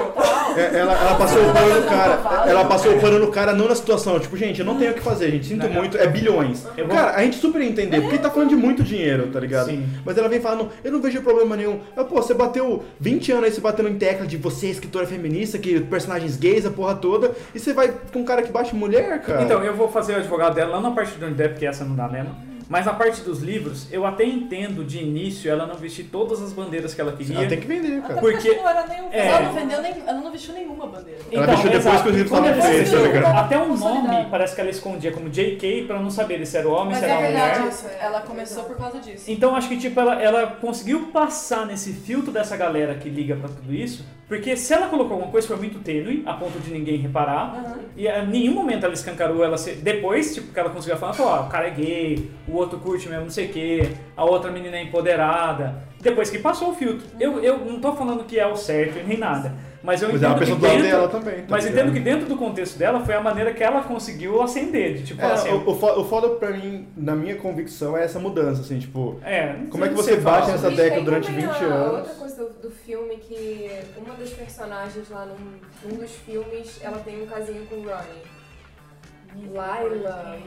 é, ela, ela passou o pano no cara. Ela passou o pano no cara não na situação. Tipo, gente, eu não tenho o que fazer, gente. Sinto
Não.
muito, é bilhões.
Vou-
Cara, a gente super entender, porque ele tá falando de muito dinheiro, tá ligado?
Sim.
Mas ela vem falando, eu não vejo problema nenhum. Eu, pô, você bateu 20 anos aí, você batendo em tecla de você, escritora feminista, que personagens gays, a porra toda, e você vai com um cara que bate mulher, cara.
Então, eu vou fazer o advogado dela, não na parte do Johnny Depp, porque essa não dá mesmo. Mas na parte dos livros, eu até entendo de início ela não vestir todas as bandeiras que ela queria.
Ela tem que vender, cara.
Porque-
não era nem um
É.
Ela não vendeu nem. Ela não vestiu nenhuma bandeira.
Ela vestiu depois
exato.
que os livros estavam
ela
feitos, tá?
Até um nome parece que ela escondia como JK pra não saber se era homem,
Mas
se era
é verdade
mulher.
isso. Ela começou por causa disso.
Então acho que tipo ela, ela conseguiu passar nesse filtro dessa galera que liga pra tudo isso Porque se ela colocou alguma coisa foi muito tênue, a ponto de ninguém reparar. E em nenhum momento ela escancarou ela ser. Depois, tipo, que ela conseguiu falar, ó, o cara é gay, o outro curte mesmo, não sei o quê, a outra menina é empoderada. Depois que passou o filtro. Eu, eu não tô falando que é o certo nem nada. Mas eu
Mas é
entendo que dentro,
dela também. tá
Mas entendo que dentro do contexto dela foi a maneira que ela conseguiu acender. De, tipo,
É,
assim,
o, o fo- o foda pra mim, na minha convicção, é essa mudança, assim, tipo.
é,
Como é que você bate nessa década durante
também
20
a
anos?
Outra coisa do, do filme que uma das personagens lá num, num dos filmes, ela tem um casinho com o Ronnie. Laila.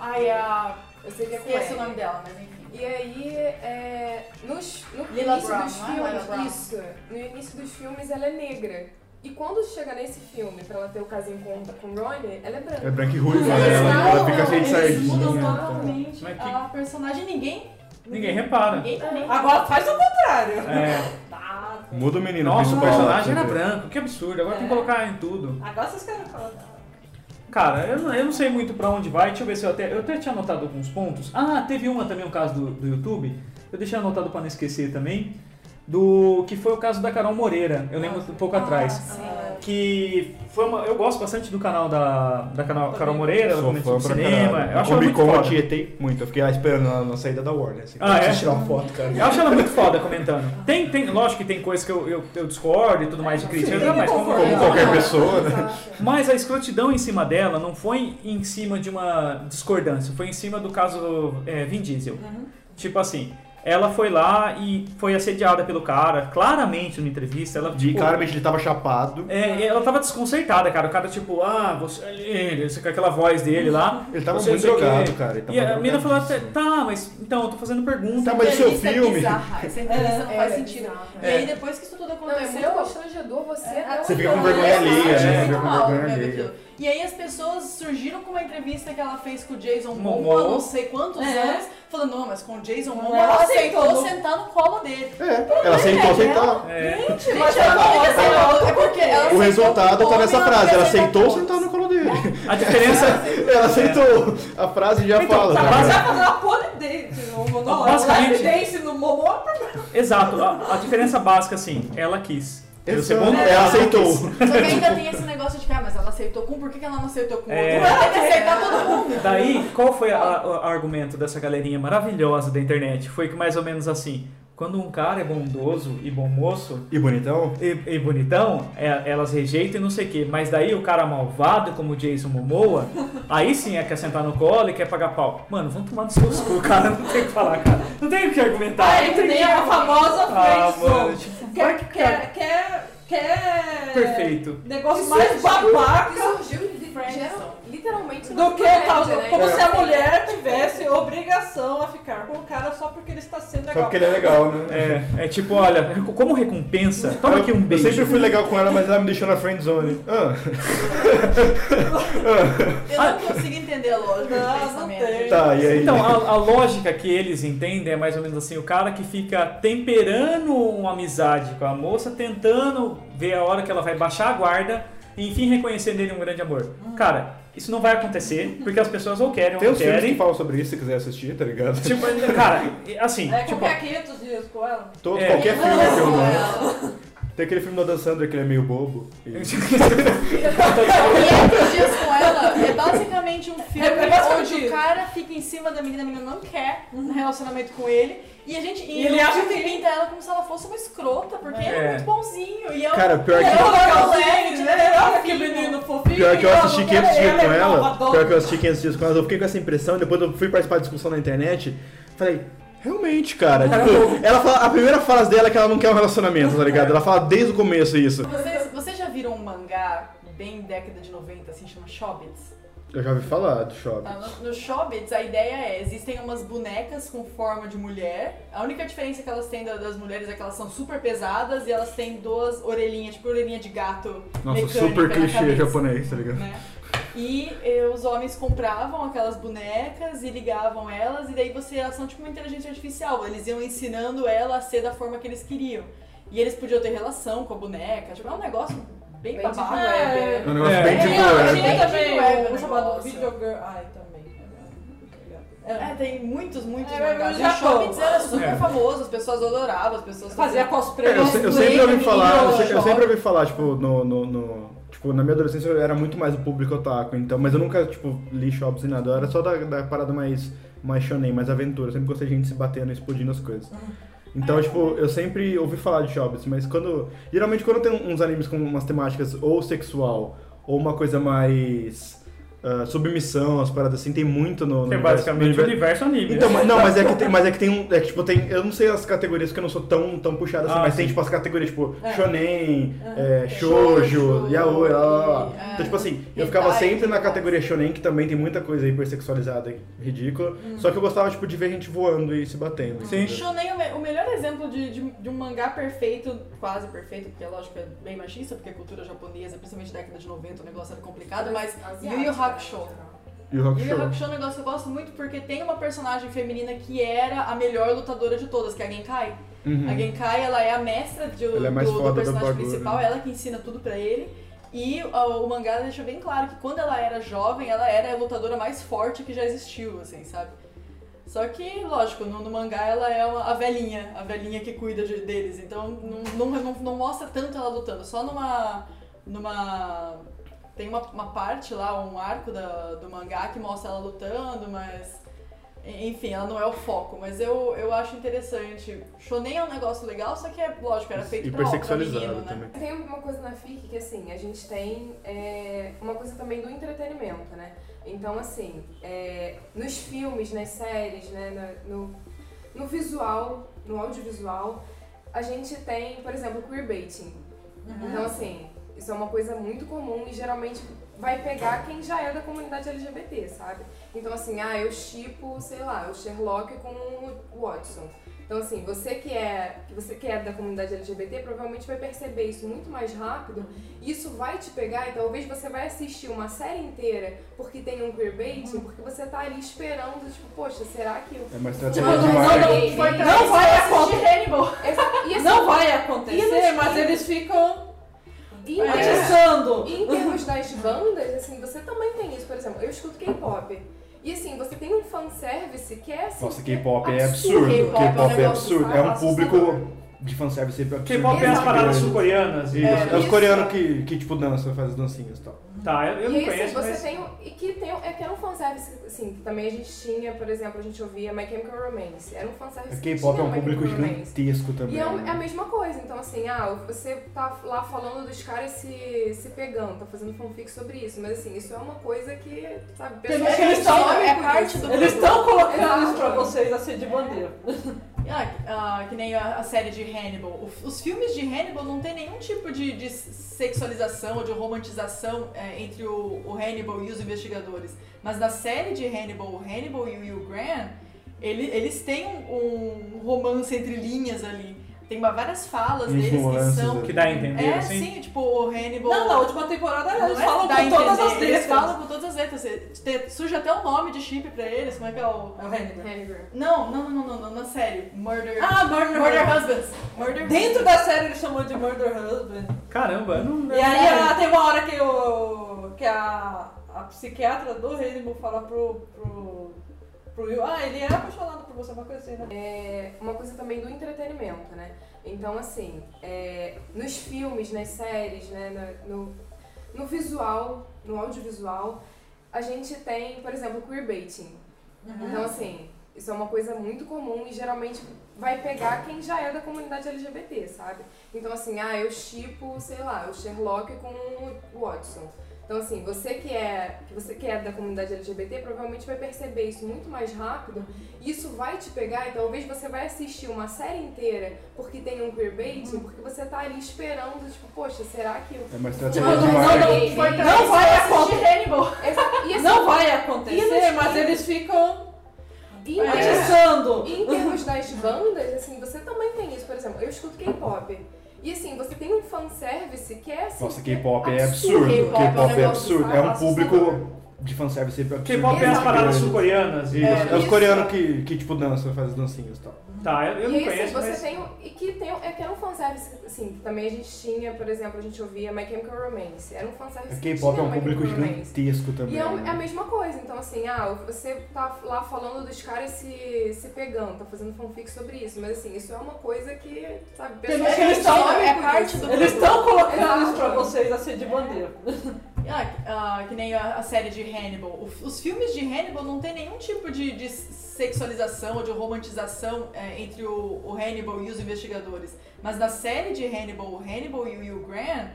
Ai, a.
Eu sei que é com
Esqueci o
ela.
nome dela, mas enfim.
E aí, é, nos, no
Lila
início
Brown,
dos
não é? Lila
filmes, isso, no início dos filmes ela é negra. E quando chega nesse filme, pra ela ter o casinho com, com o Ronnie, ela é branca.
É branca e ruiva,
Eles
né? Ela, ela fica cheia de
Eles mudam
sardinha.
totalmente
Mas que-
a personagem. Ninguém.
Ninguém repara.
Ninguém também.
Agora faz o contrário.
É.
Tá.
Muda o menino.
Nossa, o
principal,
personagem era branco, que absurdo. Agora tem que
É.
colocar em tudo.
Agora vocês querem falar.
Cara, eu não, eu não sei muito pra onde vai. Deixa eu ver se eu até. Eu até tinha anotado alguns pontos. Ah, teve uma também, um caso do, do YouTube. Eu deixei anotado pra não esquecer também. Do que foi o caso da Carol Moreira. Eu lembro um pouco atrás.
Ah,
Que foi uma. Eu gosto bastante do canal da, da canal, Carol Moreira, ela comenta
fã
sobre cinema.
caralho.
Eu acho ela muito
eu
foda.
tietei muito. Eu fiquei lá esperando na, na saída da Warner. Assim,
Ah, é?
Tirar uma foto, cara.
Eu acho ela muito foda comentando. Tem, tem, lógico que tem coisas que eu, eu, eu discordo e tudo mais de crítica,
Sim,
mas como.
Como qualquer pessoa, né?
Mas a escrotidão em cima dela não foi em cima de uma discordância, foi em cima do caso é, Vin Diesel.
Uhum.
Tipo assim, ela foi lá e foi assediada pelo cara, claramente numa entrevista. Ela, tipo,
claramente ele tava chapado.
é, ela tava desconcertada, cara. O cara, tipo, ah, você é ele, com aquela voz dele lá.
Ele tava
você
muito drogado, cara. Ele tava
E a mina falou, tá, mas então, eu tô fazendo pergunta.
Tá, mas o seu
Entrevista
filme?
bizarra. Essa entrevista não
É,
faz
é
sentido. E aí, depois que isso tudo
Não, é
aconteceu.
muito constrangedor você.
É,
Você fica com vergonha
é
alheia,
verdade.
né?
É.
Fica com vergonha
né,
alheia.
E aí as pessoas surgiram com uma entrevista que ela fez com o Jason
Momoa.
Não sei quantos
É.
anos, falando, não, mas com o Jason Momoa
ela
ela aceitou
aceitou.
sentar no colo dele.
É, ela aceitou aceitar.
É,
Gente, mas
ela
ela
não é porque ela
O resultado tá nessa
ela
frase. Ela aceitou
sentar
sentar no colo dele.
a diferença.
Ela aceitou. A frase já
Então,
fala.
tá
tá ligado?
vai fazer uma pole date no Momoa. Não,
Basicamente-
no Momoa.
Exato, a, a diferença básica, assim, ela quis. E o
Exato.
segundo,
Ela aceitou. [LAUGHS]
Só que ainda tem esse negócio de que, ah, mas ela aceitou com, por que que ela não aceitou com o
É.
outro? Ela tem que aceitar todo mundo.
Daí, qual foi o argumento dessa galerinha maravilhosa da internet? Foi que mais ou menos assim, quando um cara é bondoso e bom moço
E bonitão?
e, e bonitão, é- elas rejeitam e não sei o quê. Mas daí o cara malvado, como o Jason Momoa, aí sim é quer sentar no colo e quer pagar pau. Mano, vamos tomar no seu cu, cara. Não tem o que falar, cara. Não tem o que argumentar.
Ah, é que nem
que
a famosa
Ah, mano, tipo,
Quer,
que
quer, quer, quer...
Perfeito.
Negócio
Isso
mais babaca
que surgiu li-
Friendzone.
Literalmente
do que tal,
né?
como se a
Então,
mulher tivesse obrigação a ficar com o cara só porque ele está sendo
Só
legal.
porque ele é legal, né?
É, é tipo, olha, como recompensa, toma aqui um
Eu
beijo.
sempre fui legal com ela, mas ela me deixou na friend zone. Ah, [LAUGHS]
Eu não consigo entender a lógica
Não,
do
não
pensamento.
tem.
tá, e aí?
Então, a, a lógica que eles entendem é mais ou menos assim, o cara que fica temperando uma amizade com a moça, tentando ver a hora que ela vai baixar a guarda e enfim reconhecer nele um grande amor. Cara, isso não vai acontecer, porque as pessoas ou querem ou
Tem
não
uns filmes que
querem.
falam sobre isso, se quiser assistir, tá ligado?
Tipo, cara, assim,
É,
tipo,
qualquer 500 dias com ela.
Todo,
É.
Qualquer filme que eu. Tem aquele filme do Adam Sandler que ele é meio bobo. E...
E Entre Dias com Ela é basicamente um filme
É basicamente
onde
isso.
o cara fica em cima da menina, a menina não quer um relacionamento com ele. E a gente. E,
E ele acha que-
pinta ela como se ela fosse uma escrota, porque ele é
É.
muito bonzinho. E ela,
Cara, pior
e
que-
ela é
né? Olha que menino fofinho.
Pior que eu assisti
não
500
quero
dias com
é
ela, pior que eu assisti 500 dias com ela, eu fiquei com essa impressão, depois eu fui participar de discussão na internet, falei, realmente, cara, tipo, ela fala, a primeira frase dela é que ela não quer um relacionamento, tá ligado? Ela fala desde o começo isso.
Vocês, vocês já viram um mangá bem década de 90, assim, chama Shobits?
Eu já ouvi falar do shopping.
Tá, No, no Shobits, a ideia é, existem umas bonecas com forma de mulher. A única diferença que elas têm da- das mulheres é que elas são super pesadas e elas têm duas orelhinhas, tipo orelhinha de gato
Nossa, super clichê
cabeça,
japonês, tá ligado?
né? E eh, os homens compravam aquelas bonecas e ligavam elas, e daí você, elas são tipo uma inteligência artificial. Eles iam ensinando ela a ser da forma que eles queriam. E eles podiam ter relação com a boneca. Tipo, é um negócio bem
Bem
babaca.
deep web,
É.
É um negócio
É.
bem de
É,
boa,
eu
né?
achei-
Tinha também
web
um
o
chamado
negócio.
Video Girl. Ai, também.
É, tem muitos, muitos
É,
mangás.
Japão.
Era super
É.
famoso, as pessoas adoravam, as pessoas
Fazia
faziam-
cosplay.
É, eu, eu sempre ouvi falar, eu, eu sempre ouvi falar, tipo, no, no, no- tipo, na minha adolescência eu era muito mais o público otaku, então, mas eu nunca, tipo, li shops e nada, eu era só da, da parada mais, mais shonen, mais aventura, eu sempre gostei de gente se batendo e explodindo as coisas. Então, tipo, eu sempre ouvi falar de shops, mas quando, geralmente quando tem uns animes com umas temáticas ou sexual, ou uma coisa mais ah, submissão, as paradas assim, tem muito no, no
Que é
universo-
basicamente
universo-
universo anime.
então,
né?
mas, não, mas é que tem, mas é que tem um. É que, tipo, tem. Eu não sei as categorias porque eu não sou tão, tão puxado assim,
Ah,
mas tem
sim.
tipo as categorias tipo
É.
shonen, é,
Shoujo,
shoujo, yaoi, lá, lá, lá.
é,
Então, tipo assim, eu ficava sempre na categoria shonen, que também tem muita coisa hipersexualizada e ridícula. Só que eu gostava, tipo, de ver gente voando e se batendo.
Sim.
Shonen, o me- o melhor exemplo de, de, de um mangá perfeito, quase perfeito, porque lógico é bem machista, porque a cultura japonesa, principalmente década de 90, o negócio era complicado, mas Yu Yu Hakusho.
E o
Yu Yu
Show.
Hakusho é um negócio que eu gosto muito porque tem uma personagem feminina que era a melhor lutadora de todas, que é a Genkai.
Uhum.
A Genkai, ela é a mestra de-
é
do, do personagem principal, ela que ensina tudo pra ele. E ó, o mangá deixa bem claro que quando ela era jovem, ela era a lutadora mais forte que já existiu, assim, sabe? Só que, lógico, no, no mangá ela é uma- a velhinha, a velhinha que cuida de- deles. Então não, não, não, não mostra tanto ela lutando, só numa. numa. Tem uma, uma parte lá, um arco da, do mangá que mostra ela lutando, mas. Enfim, ela não é o foco, mas eu, eu acho interessante. Shonen é um negócio legal, só que é, lógico, era feito pra, pra menino, né?
também.
Tem uma coisa na FIC que, assim, a gente tem é, uma coisa também do entretenimento, né? Então, assim, é, nos filmes, nas séries, né, no, no visual, no audiovisual, a gente tem, por exemplo, queerbaiting. Então, assim, isso é uma coisa muito comum e geralmente vai pegar quem já é da comunidade LGBT, sabe? Então, assim, ah, eu chipo, sei lá, o Sherlock com o Watson. Então, assim, você que é, que você que é da comunidade LGBT provavelmente vai perceber isso muito mais rápido. E isso vai te pegar e talvez você vai assistir uma série inteira porque tem um queerbaiting, porque você tá ali esperando, tipo, poxa, será que... eu-
É uma
Tipo,
estratégia
não,
marketing.
não,
Foi pra
Não vai acontecer.
Assim,
Não vai acontecer, mas eles ficam
e-. E em termos das bandas, assim, você também tem isso. Por exemplo, eu escuto K-pop. E assim, você tem um fanservice que é assim.
Nossa,
que é
K-pop é absurdo.
K-pop é um
K-pop é absurdo. É um público de fanservice.
K-pop é as paradas sul-coreanas. E-
é, os coreanos que, que, tipo, dançam, fazem as dancinhas e tal.
Tá, eu, eu
e
não
aí, assim,
conheço,
você
mas...
tem. E que tem. É que era um fanservice, assim, que também a gente tinha, por exemplo, a gente ouvia My Chemical Romance. Era um fanservice.
A
que
K-pop é
tinha
um
My
público
Chemical Romance.
gigantesco também.
E é, um- é a
né?
mesma coisa, então assim, ah, você tá lá falando dos caras se, se pegando, tá fazendo fanfic sobre isso, mas assim, isso é uma coisa que, sabe, pessoas
eles
que
tão-
somem
é parte
isso.
do-
Eles estão colocando
Exato.
isso pra vocês assim de bandeira. [LAUGHS]
Ah, ah, que nem a, a série de Hannibal. O- os filmes de Hannibal não tem nenhum tipo de, de sexualização ou de romantização é, entre o, o Hannibal e os investigadores. Mas na série de Hannibal, o Hannibal e o Hugh Grant, ele- eles têm um, um romance entre linhas ali. Tem várias falas deles que são.
Que dá a entender,
É,
assim?
sim, tipo, o Hannibal.
Não, na última temporada
Não
eles
é
falam com todas
entender,
as
Eles
letras.
falam com todas as letras. Surge até o nome de chip pra eles. Como é que é o.
É o Hannibal.
Hannibal.
Não, não, não, não, não, na série. Murder.
Ah, Murder,
Murder Husbands. Murder
Dentro da série eles chamam de Murder Husband.
Caramba, eu não...
E aí a- tem uma hora que, o, que a, a psiquiatra do Hannibal fala pro, pro, pro Will, ah, ele é apaixonado por você, uma coisa assim, né?
É uma coisa também do entretenimento, né? Então, assim, é, nos filmes, nas séries, né, no, no visual, no audiovisual, a gente tem, por exemplo, queerbaiting. Então, assim, isso é uma coisa muito comum e geralmente vai pegar quem já é da comunidade LGBT, sabe? Então, assim, ah, eu chipo, sei lá, o Sherlock com o Watson. Então, assim, você que é, que você que é da comunidade LGBT provavelmente vai perceber isso muito mais rápido. E isso vai te pegar e talvez você vai assistir uma série inteira porque tem um queerbaiting, porque você tá ali esperando, tipo, poxa, será que eu...
É uma
Tipo,
estratégia
Não,
de
não, não, Não
isso
vai acontecer.
Assim,
Não vai acontecer, mas eles ficam
e-
atiçando.
E em termos das bandas, assim, você também tem isso. Por exemplo, eu escuto K-pop. E assim, você tem um fanservice que é assim.
Nossa, K-pop é
absurdo.
absurdo.
K-pop é um
é absurdo. É um público de fanservice.
K-pop é as paradas sul-coreanas.
Isso,
É.
é, os
Isso.
coreanos que, que, tipo, dançam, fazem as dancinhas e tal.
Tá, eu, eu não
aí, assim,
conheço,
você
mas...
tem. um- E que tem. É que era um fanservice, assim, também a gente tinha, por exemplo, a gente ouvia My Chemical Romance. Era um fanservice.
A
que
K-pop é um
My
público gigantesco também.
E é, o-
né?
é a mesma coisa, então assim, ah, você tá lá falando dos caras se, se pegando, tá fazendo fanfic sobre isso, mas assim, isso é uma coisa que, sabe, pessoas
eles
que
tão-
sabem
é parte
isso.
do-
Eles estão colocando
Exato.
isso pra vocês assim de bandeira.
Ah, ah, que nem a, série de Hannibal. Os filmes de Hannibal não tem nenhum tipo de, de sexualização ou de romantização é, entre o, o Hannibal e os investigadores. Mas na série de Hannibal, o Hannibal e o Hugh Grant,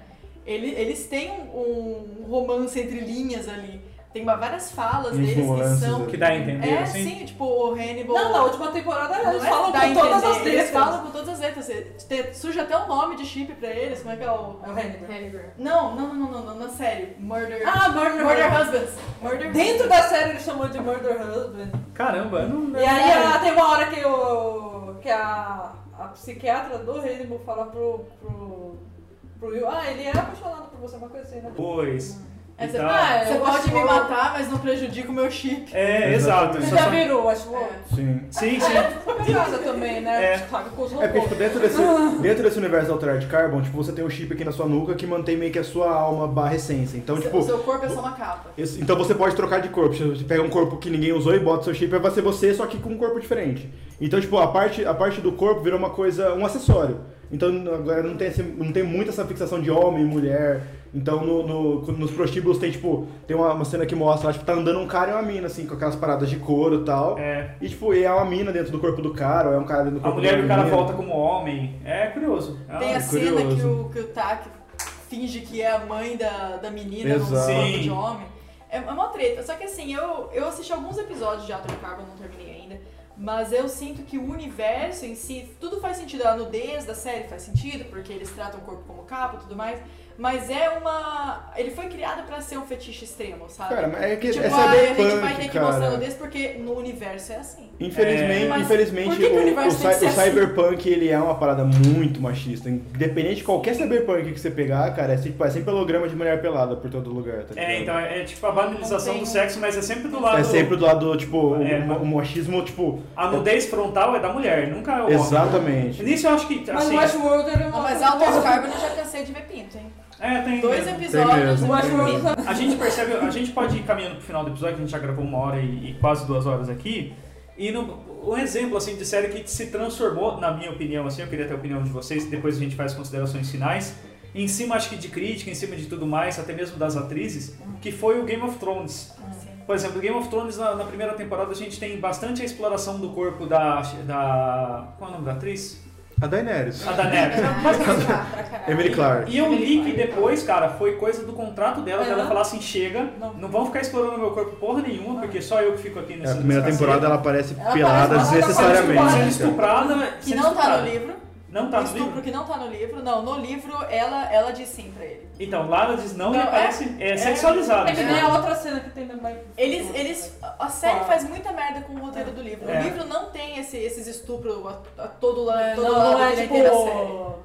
ele- eles têm um, um romance entre linhas ali. Tem várias falas deles que são.
ali.
Que dá a entender,
É,
assim?
sim, tipo, o Hannibal.
Não, na última temporada eles
é
falam com todas
entender,
as
Eles
letras.
falam com todas as letras. Surge até o nome de chip pra eles. Como é que é o.
É o Hannibal.
Hannibal.
Não, não, não, não, não, na série. Murder.
Ah, Murder,
Murder Husbands. Murder
Dentro da série ele chamou de Murder Husband.
Caramba, não...
E aí ah, tem uma hora que, o, que a, a psiquiatra do Hannibal fala pro, pro, pro Will, ah, ele é apaixonado por você, uma coisa assim, né?
Pois.
Aí você,
Então-
Ah,
você pode me matar, mas não prejudica o meu chip.
É, exato.
Você já virou, acho
É.
Sim.
Sim, sim. [LAUGHS]
Casada também, né?
É.
É porque, tipo, dentro desse, [LAUGHS] dentro desse universo Altered Carbon, tipo, você tem um chip aqui na sua nuca que mantém meio que a sua alma barra essência. Então,
Seu-
tipo,
o seu corpo é só uma capa.
esse- então você pode trocar de corpo. Você pega um corpo que ninguém usou e bota seu chip, vai ser você, só que com um corpo diferente. Então, tipo, a parte, a parte do corpo virou uma coisa, um acessório. Então agora não tem, esse- não tem muito essa fixação de homem e mulher. Então no, no- nos prostíbulos tem, tipo, tem uma, uma cena que mostra, lá, tipo, tá andando um cara e uma mina, assim, com aquelas paradas de couro e tal.
É.
E tipo, e é uma mina dentro do corpo do cara, ou é um cara dentro do
A
corpo
mulher
da
e o cara
menina.
volta como homem. É curioso. Ah,
Tem a
é
cena
curioso.
que o, que o Tak finge que é a mãe da, da menina
Exato.
corpo
Sim.
de homem. É, é uma treta. Só que assim, eu, eu assisti alguns episódios de Atom Carbon, não terminei. Mas eu sinto que o universo em si, tudo faz sentido. A nudez da série faz sentido, porque eles tratam o corpo como capa e tudo mais. Mas é uma. Ele foi criado pra ser um fetiche extremo, sabe?
Cara, mas é que
tipo,
é
ah, a gente vai
cyberpunk,
ter que mostrar nudez porque no universo é assim.
Infelizmente,
É,
mas
infelizmente
que o
o, o, cy- o
assim?
cyberpunk ele é uma parada muito machista. Independente de qualquer cyberpunk que você pegar, cara, é sempre, é sempre holograma de mulher pelada por todo lugar, tá?
É, então é, é tipo a banalização do sexo, mas é sempre do lado.
É sempre do lado, tipo,
É,
o, o machismo, tipo.
A nudez frontal é da mulher, nunca é o homem.
Exatamente.
Nisso eu acho que.
Mas
Assim,
o Westworld
Não,
não
mas Alter Carbon eu já cansei de ver pinto, hein?
É, tem.
Dois
Tem
episódios
mesmo.
O
ver
Westworld
pinto.
A gente percebe, a gente pode ir caminhando pro final do episódio, que a gente já gravou uma hora e, e quase duas horas aqui. E no, um exemplo assim de série que se transformou, na minha opinião, assim, eu queria ter a opinião de vocês, depois a gente faz considerações finais. Em cima acho que de crítica, em cima de tudo mais, até mesmo das atrizes, que foi o Game of Thrones. Por exemplo, Game of Thrones na, na primeira temporada a gente tem bastante a exploração do corpo da. da. Qual é o nome da atriz?
A Daenerys.
A Daenerys. [LAUGHS]
pra caralho.
Emily Clark.
E eu li que depois, cara, foi coisa do contrato dela, dela falar assim, chega,
Não.
não vão ficar explorando meu corpo porra nenhuma, porque só eu que fico aqui
É,
nessa
a primeira temporada ela aparece
Ela
pelada
aparece- ela
Sendo
desnecessariamente.
estuprada.
Que não tá
estuprada.
no livro.
Não tá
um
no
estupro
livro?
que não tá no livro. Não, no livro ela, ela diz sim pra ele.
Então, lá ela diz não, e
Não,
aparece, é, sexualizado.
É que nem a outra cena que tem também.
Eles, eles, a série
Ah.
faz muita merda com o roteiro do livro.
É.
O livro não tem esse, esses estupros a, a todo lado,
É,
todo
não,
lado
não é
da
tipo.
série.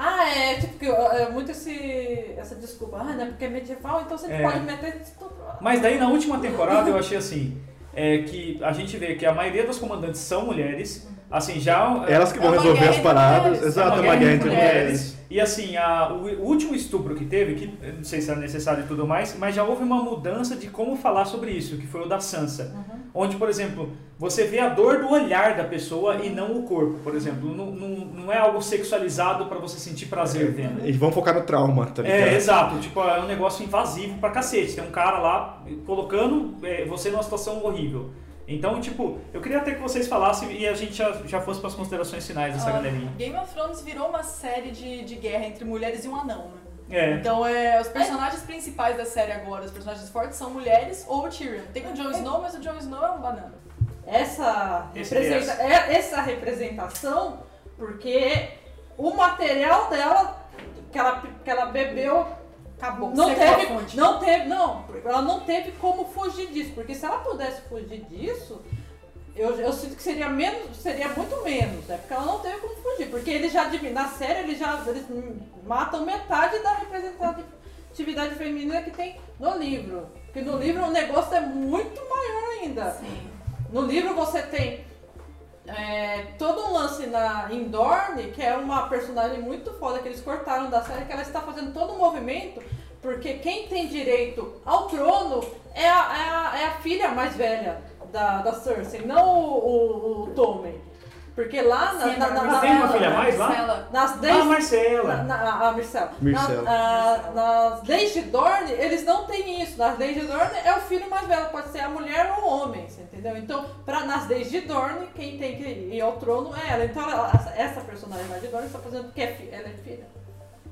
Ah, é tipo que é muito esse, essa desculpa. Ah, não é porque é medieval, então você
É.
pode meter estupro.
Mas daí na última temporada eu achei assim, é que a gente vê que a maioria das comandantes são mulheres, assim, já...
Elas que vão
É
resolver as paradas. Exato,
É
é
uma
guerra entre mulheres.
E assim, a- o, último estupro que teve, que não sei se era necessário e tudo mais, mas já houve uma mudança de como falar sobre isso, que foi o da Sansa. Onde, por exemplo, você vê a dor do olhar da pessoa e não o corpo, por exemplo. Não, não, não é algo sexualizado pra você sentir prazer vendo.
Eles vão focar no trauma, tá ligado?
É, exato. Tipo, é um negócio invasivo pra cacete. Tem um cara lá colocando é, você numa situação horrível. Então, tipo, eu queria até que vocês falassem e a gente já, já fosse pras considerações finais dessa
Ah,
galerinha.
Game of Thrones virou uma série de, de guerra entre mulheres e um anão, né?
É.
Então, é, os personagens principais da série agora, os personagens fortes, são mulheres ou o Tyrion. Tem o Jon Snow, mas o Jon Snow é um banana.
Essa, representa, é, essa representação, porque o material dela que ela, que ela bebeu
Acabou.
não
secou a
teve,
fonte.
não teve, não, ela não teve como fugir disso, porque se ela pudesse fugir disso, eu, eu sinto que seria menos, seria muito menos, né? Porque ela não teve como fugir, porque eles já na série eles já eles matam metade da representatividade feminina que tem no livro. Porque no livro o negócio é muito maior ainda.
Sim.
No livro você tem é, todo um lance na em Dorne, que é uma personagem muito foda que eles cortaram da série, que ela está fazendo todo um movimento, porque quem tem direito ao trono é a, é a, é a filha mais velha da, da Cersei, não o, o, o Tommen. Porque lá na,
Sim,
na, na,
Mas tem uma
na-
filha mais lá?
Marcela.
nas
Ah,
10
Marcela.
na, na, a Mircela.
Mircela.
Na- na- nas leis de Dorne, eles não têm isso. Nas leis de Dorne é o filho mais velho, pode ser a mulher ou o homem, você entendeu? Então, pra, nas leis de Dorne, quem tem que ir ao trono é ela. Então, ela- essa- personagem mais de Dorne está fazendo que é fi- ela é filha.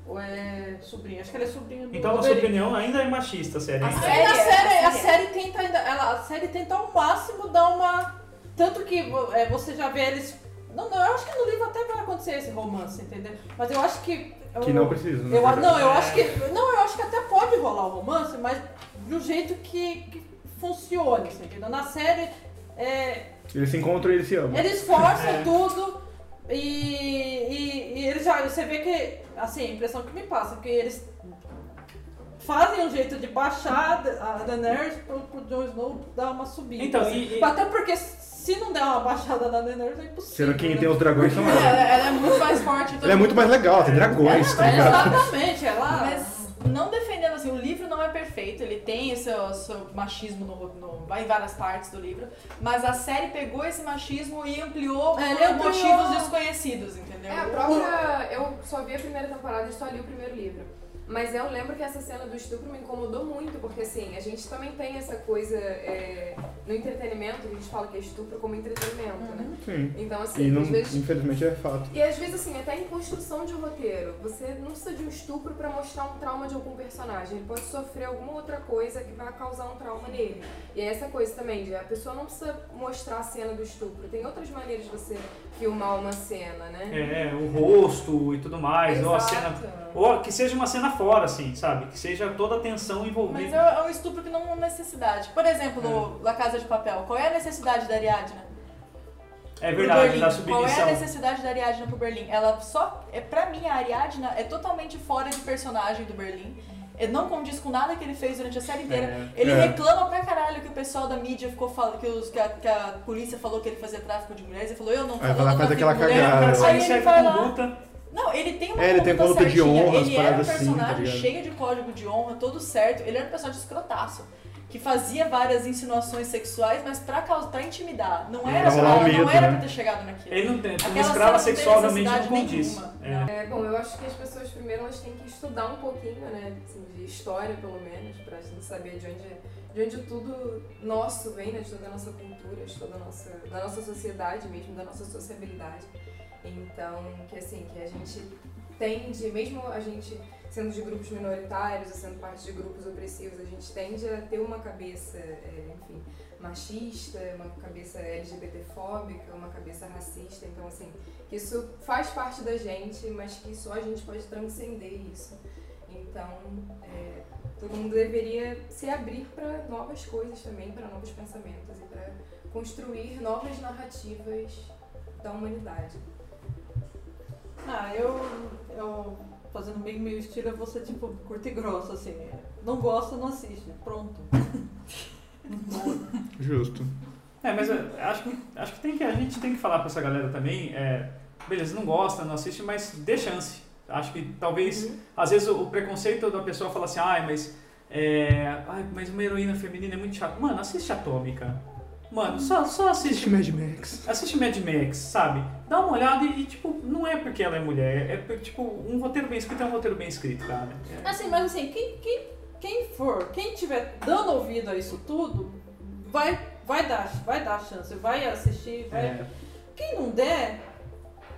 Ou é sobrinha? Acho que ela é sobrinha do
Então, na sua opinião, ainda é machista a série.
A série-
a
é,
série,
a
a
série
tenta ainda, ela, a série tenta ao máximo dar uma. Tanto que é, você já vê eles. Não, não, eu acho que no livro até vai acontecer esse romance, entendeu? Mas eu acho que.
Que
eu-
não precisa, né?
Eu, não, eu acho que. Não, eu acho que até pode rolar o romance, mas do jeito que, que funcione, entendeu? Na série. é,
Eles se encontram e eles se amam.
eles forçam
É.
tudo e, e, e eles já. Você vê que. Assim, a impressão que me passa é que eles fazem um jeito de baixar a Daenerys pro, pro Jon Snow dar uma subida.
Então,
assim.
e- e-
Até porque se não der uma baixada na Daenerys é impossível.
Sendo que quem
né?
tem os dragões são
Ela,
ela.
ela é muito mais forte.
Ela é muito mais legal, tem dragões, tá
É,
ligado?
exatamente, ela. [LAUGHS]
Mas não defendendo assim, o livro não é perfeito, ele tem o seu, seu machismo no, no- em várias partes do livro, mas a série pegou esse machismo e ampliou
É,
por
ampliou.
motivos desconhecidos, entendeu?
É, a própria. Eu só vi a primeira temporada e só li o primeiro livro. Mas eu lembro que essa cena do estupro me incomodou muito, porque assim, a gente também tem essa coisa é, no entretenimento, a gente fala que é estupro como entretenimento, né?
Sim.
Então,
E
assim,
não,
às vezes.
infelizmente é fato.
E às vezes, assim, até em construção de roteiro, você não precisa de um estupro pra mostrar um trauma de algum personagem. Ele pode sofrer alguma outra coisa que vai causar um trauma nele. E é essa coisa também, de a pessoa não precisa mostrar a cena do estupro. Tem outras maneiras de você filmar uma cena, né?
É, o rosto e tudo mais, ou a
Exato.
cena. Ou que seja uma cena fora, assim, sabe? Que seja toda a tensão
Mas
envolvida.
é é um estupro que não há necessidade. Por exemplo, no La Casa de Papel, qual é a necessidade da Ariadna?
É verdade, da
Qual é a
submissão.
necessidade da Ariadna pro Berlim? Ela só. É, pra mim, a Ariadna é totalmente fora de personagem do Berlim. Ele não condiz com nada que ele fez durante a série inteira.
É.
Ele
É.
reclama pra caralho que o pessoal da mídia ficou falando, que, os, que, a, que a polícia falou que ele fazia tráfico de mulheres. Ele falou, eu não
Aí
falo,
vai lá,
eu não
faz
tráfico
aquela
de mulher.
cagada.
Aí ele vai lá.
conduta.
Não, ele tem uma
É, ele tem
conduta
de honra,
Ele era um
paradas assim, tá
personagem cheio de código de honra, todo certo. Ele era um personagem escrotaço. Que fazia várias insinuações sexuais, mas pra, causar, pra intimidar. Não era,
Pra medo,
não era
né?
pra ter chegado naquilo.
Ele não tem. Uma escrava
cena não tem
sexual realmente não
necessidade
condiz.
nenhuma.
É.
É, bom, eu acho que as pessoas primeiro elas têm que estudar um pouquinho, né, assim, de história pelo menos, pra gente saber de onde, de onde tudo nosso vem, né, de toda a nossa cultura, de toda a nossa, da nossa sociedade mesmo, da nossa sociabilidade. Então, que assim, que a gente tende, mesmo a gente sendo de grupos minoritários, ou sendo parte de grupos opressivos, a gente tende a ter uma cabeça, é, enfim, machista, uma cabeça LGBTfóbica, uma cabeça racista, então assim, que isso faz parte da gente, mas que só a gente pode transcender isso. Então, é, todo mundo deveria se abrir para novas coisas também, para novos pensamentos e para construir novas narrativas da humanidade.
Ah, eu, eu fazendo meio meu estilo, eu vou ser tipo curta e grossa, assim. Não gosta, não assiste. Pronto. [LAUGHS]
Justo.
É, mas eu acho que, acho que, tem que a gente tem que falar pra essa galera também. É, beleza, não gosta, não assiste, mas dê chance. Acho que talvez, às vezes, o, o preconceito da pessoa fala assim, ai, mas, é, ai, mas uma heroína feminina é muito chata. Mano, assiste Atômica. Mano, só, só assiste.
Assiste Mad Max.
Assiste Mad Max, sabe? Dá uma olhada e, e, tipo, não é porque ela é mulher, é porque, tipo, um roteiro bem escrito é um roteiro bem escrito, cara. É.
Assim, mas assim, quem, quem, quem for, quem tiver dando ouvido a isso tudo, vai, vai, dar, vai dar chance, vai assistir, vai.
É.
Quem não der,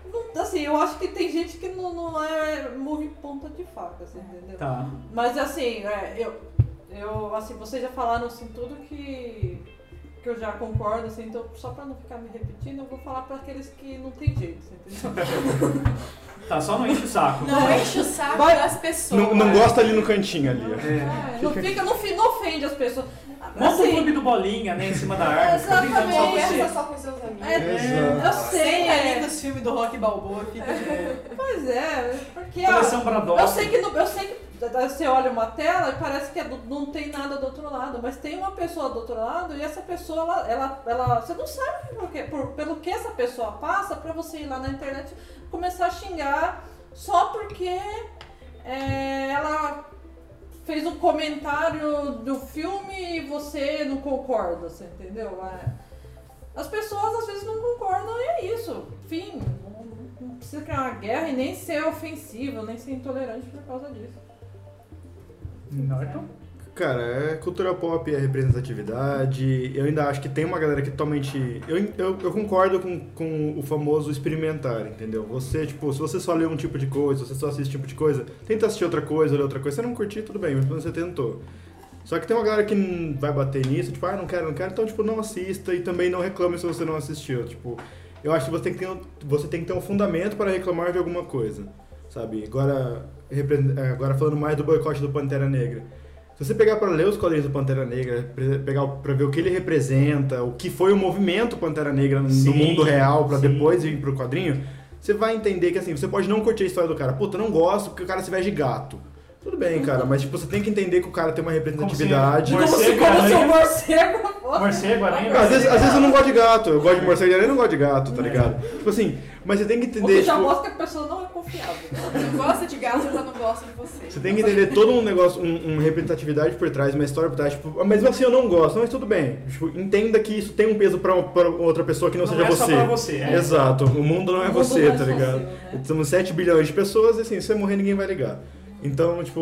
não- assim, eu acho que tem gente que não, não é murro em ponta de faca, assim, entendeu?
Tá.
Mas assim, é, eu, eu, assim, vocês já falaram assim tudo que, que eu já concordo, assim, então só pra não ficar me repetindo, eu vou falar pra aqueles que não tem jeito, entendeu? [LAUGHS]
Tá, só não enche o saco.
Não enche o saco
Vai-
das pessoas.
Não, não gosta ali no cantinho ali, ó.
É.
É, não, fica, não, fi- não ofende as pessoas.
Monta
Assim.
um clube do bolinha, né, em cima da [LAUGHS] árvore. brincando só
Exatamente.
você.
Conversa só com seus amigos.
É,
Exato.
eu sei,
Senta ali
é.
nos filmes do Rock Balboa, fica de... [LAUGHS]
Pois é, porque ó,
Coleção Braddock.
eu sei que no- eu sei que você olha uma tela e parece que é do- não tem nada do outro lado, mas tem uma pessoa do outro lado e essa pessoa ela, ela, ela você não sabe por quê, por, pelo que essa pessoa passa pra você ir lá na internet e começar a xingar só porque é, ela fez um comentário do filme e você não concorda, você entendeu? É. As pessoas às vezes não concordam e é isso. Fim. Não, não precisa criar uma guerra e nem ser ofensivo, nem ser intolerante por causa disso.
Norton?
Cara, é cultura pop, é representatividade. Eu ainda acho que tem uma galera que totalmente. Eu, eu, eu concordo com, com o famoso experimentar, entendeu? Você, tipo, se você só lê um tipo de coisa, se você só assiste um tipo de coisa, tenta assistir outra coisa, ler outra coisa. Você não curtir, tudo bem, mas você tentou. Só que tem uma galera que vai bater nisso, tipo, ah, não quero, não quero, então, tipo, não assista e também não reclame se você não assistiu. Tipo, eu acho que você tem que ter, você tem que ter um fundamento para reclamar de alguma coisa, sabe? Agora, repre- agora falando mais do boicote do Pantera Negra. Se você pegar para ler os quadrinhos do Pantera Negra, pegar para ver o que ele representa, o que foi o movimento Pantera Negra no
Sim,
mundo real, para depois ir pro quadrinho, você vai entender que assim, você pode não curtir a história do cara. Puta, não gosto porque o cara se veste de gato. Tudo bem, cara, mas tipo, você tem que entender que o cara tem uma representatividade.
Como se-
Como se,
Morcego,
morcego fosse-
Morcego, aranha.
Às vezes, às vezes eu não gosto de gato, eu gosto de morcego e aranha, eu não gosto de gato, tá ligado? Tipo assim, mas você tem que entender,
já
tipo,
mostra que a pessoa não é confiável.
Não gosta de gato, já não gosta de você.
Você tem que entender todo um negócio, um, um representatividade por trás, uma história por trás. Tipo, ah, mesmo assim eu não gosto, mas tudo bem. Tipo, entenda que isso tem um peso pra, pra outra pessoa que não,
Não
seja
é só
você.
pra você, é.
Exato, o mundo não é
mundo
você,
não é
tá
só
ligado?
seu, né?
Somos 7 bilhões de pessoas e assim, se você morrer ninguém vai ligar. Então, tipo,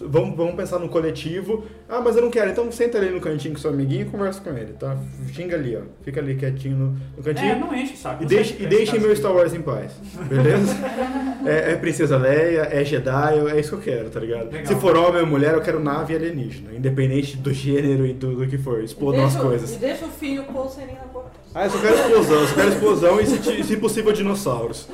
vamos, vamos pensar no coletivo. Ah, mas eu não quero. Então senta ali no cantinho com seu amiguinho e conversa com ele, tá? Xinga ali, ó. Fica ali quietinho no, no cantinho.
É, não enche o saco.
E, deixe, e
de
deixem meu Star Wars em paz, beleza? [LAUGHS] é, é Princesa Leia, é Jedi, é isso que eu quero, tá ligado?
Legal.
Se for homem ou mulher, eu quero nave alienígena, independente do gênero e do, do que for. Explodam as coisas.
E deixa o filho com o serinho na boca.
Ah, eu só quero explosão, eu só quero explosão e, se, se possível, dinossauros.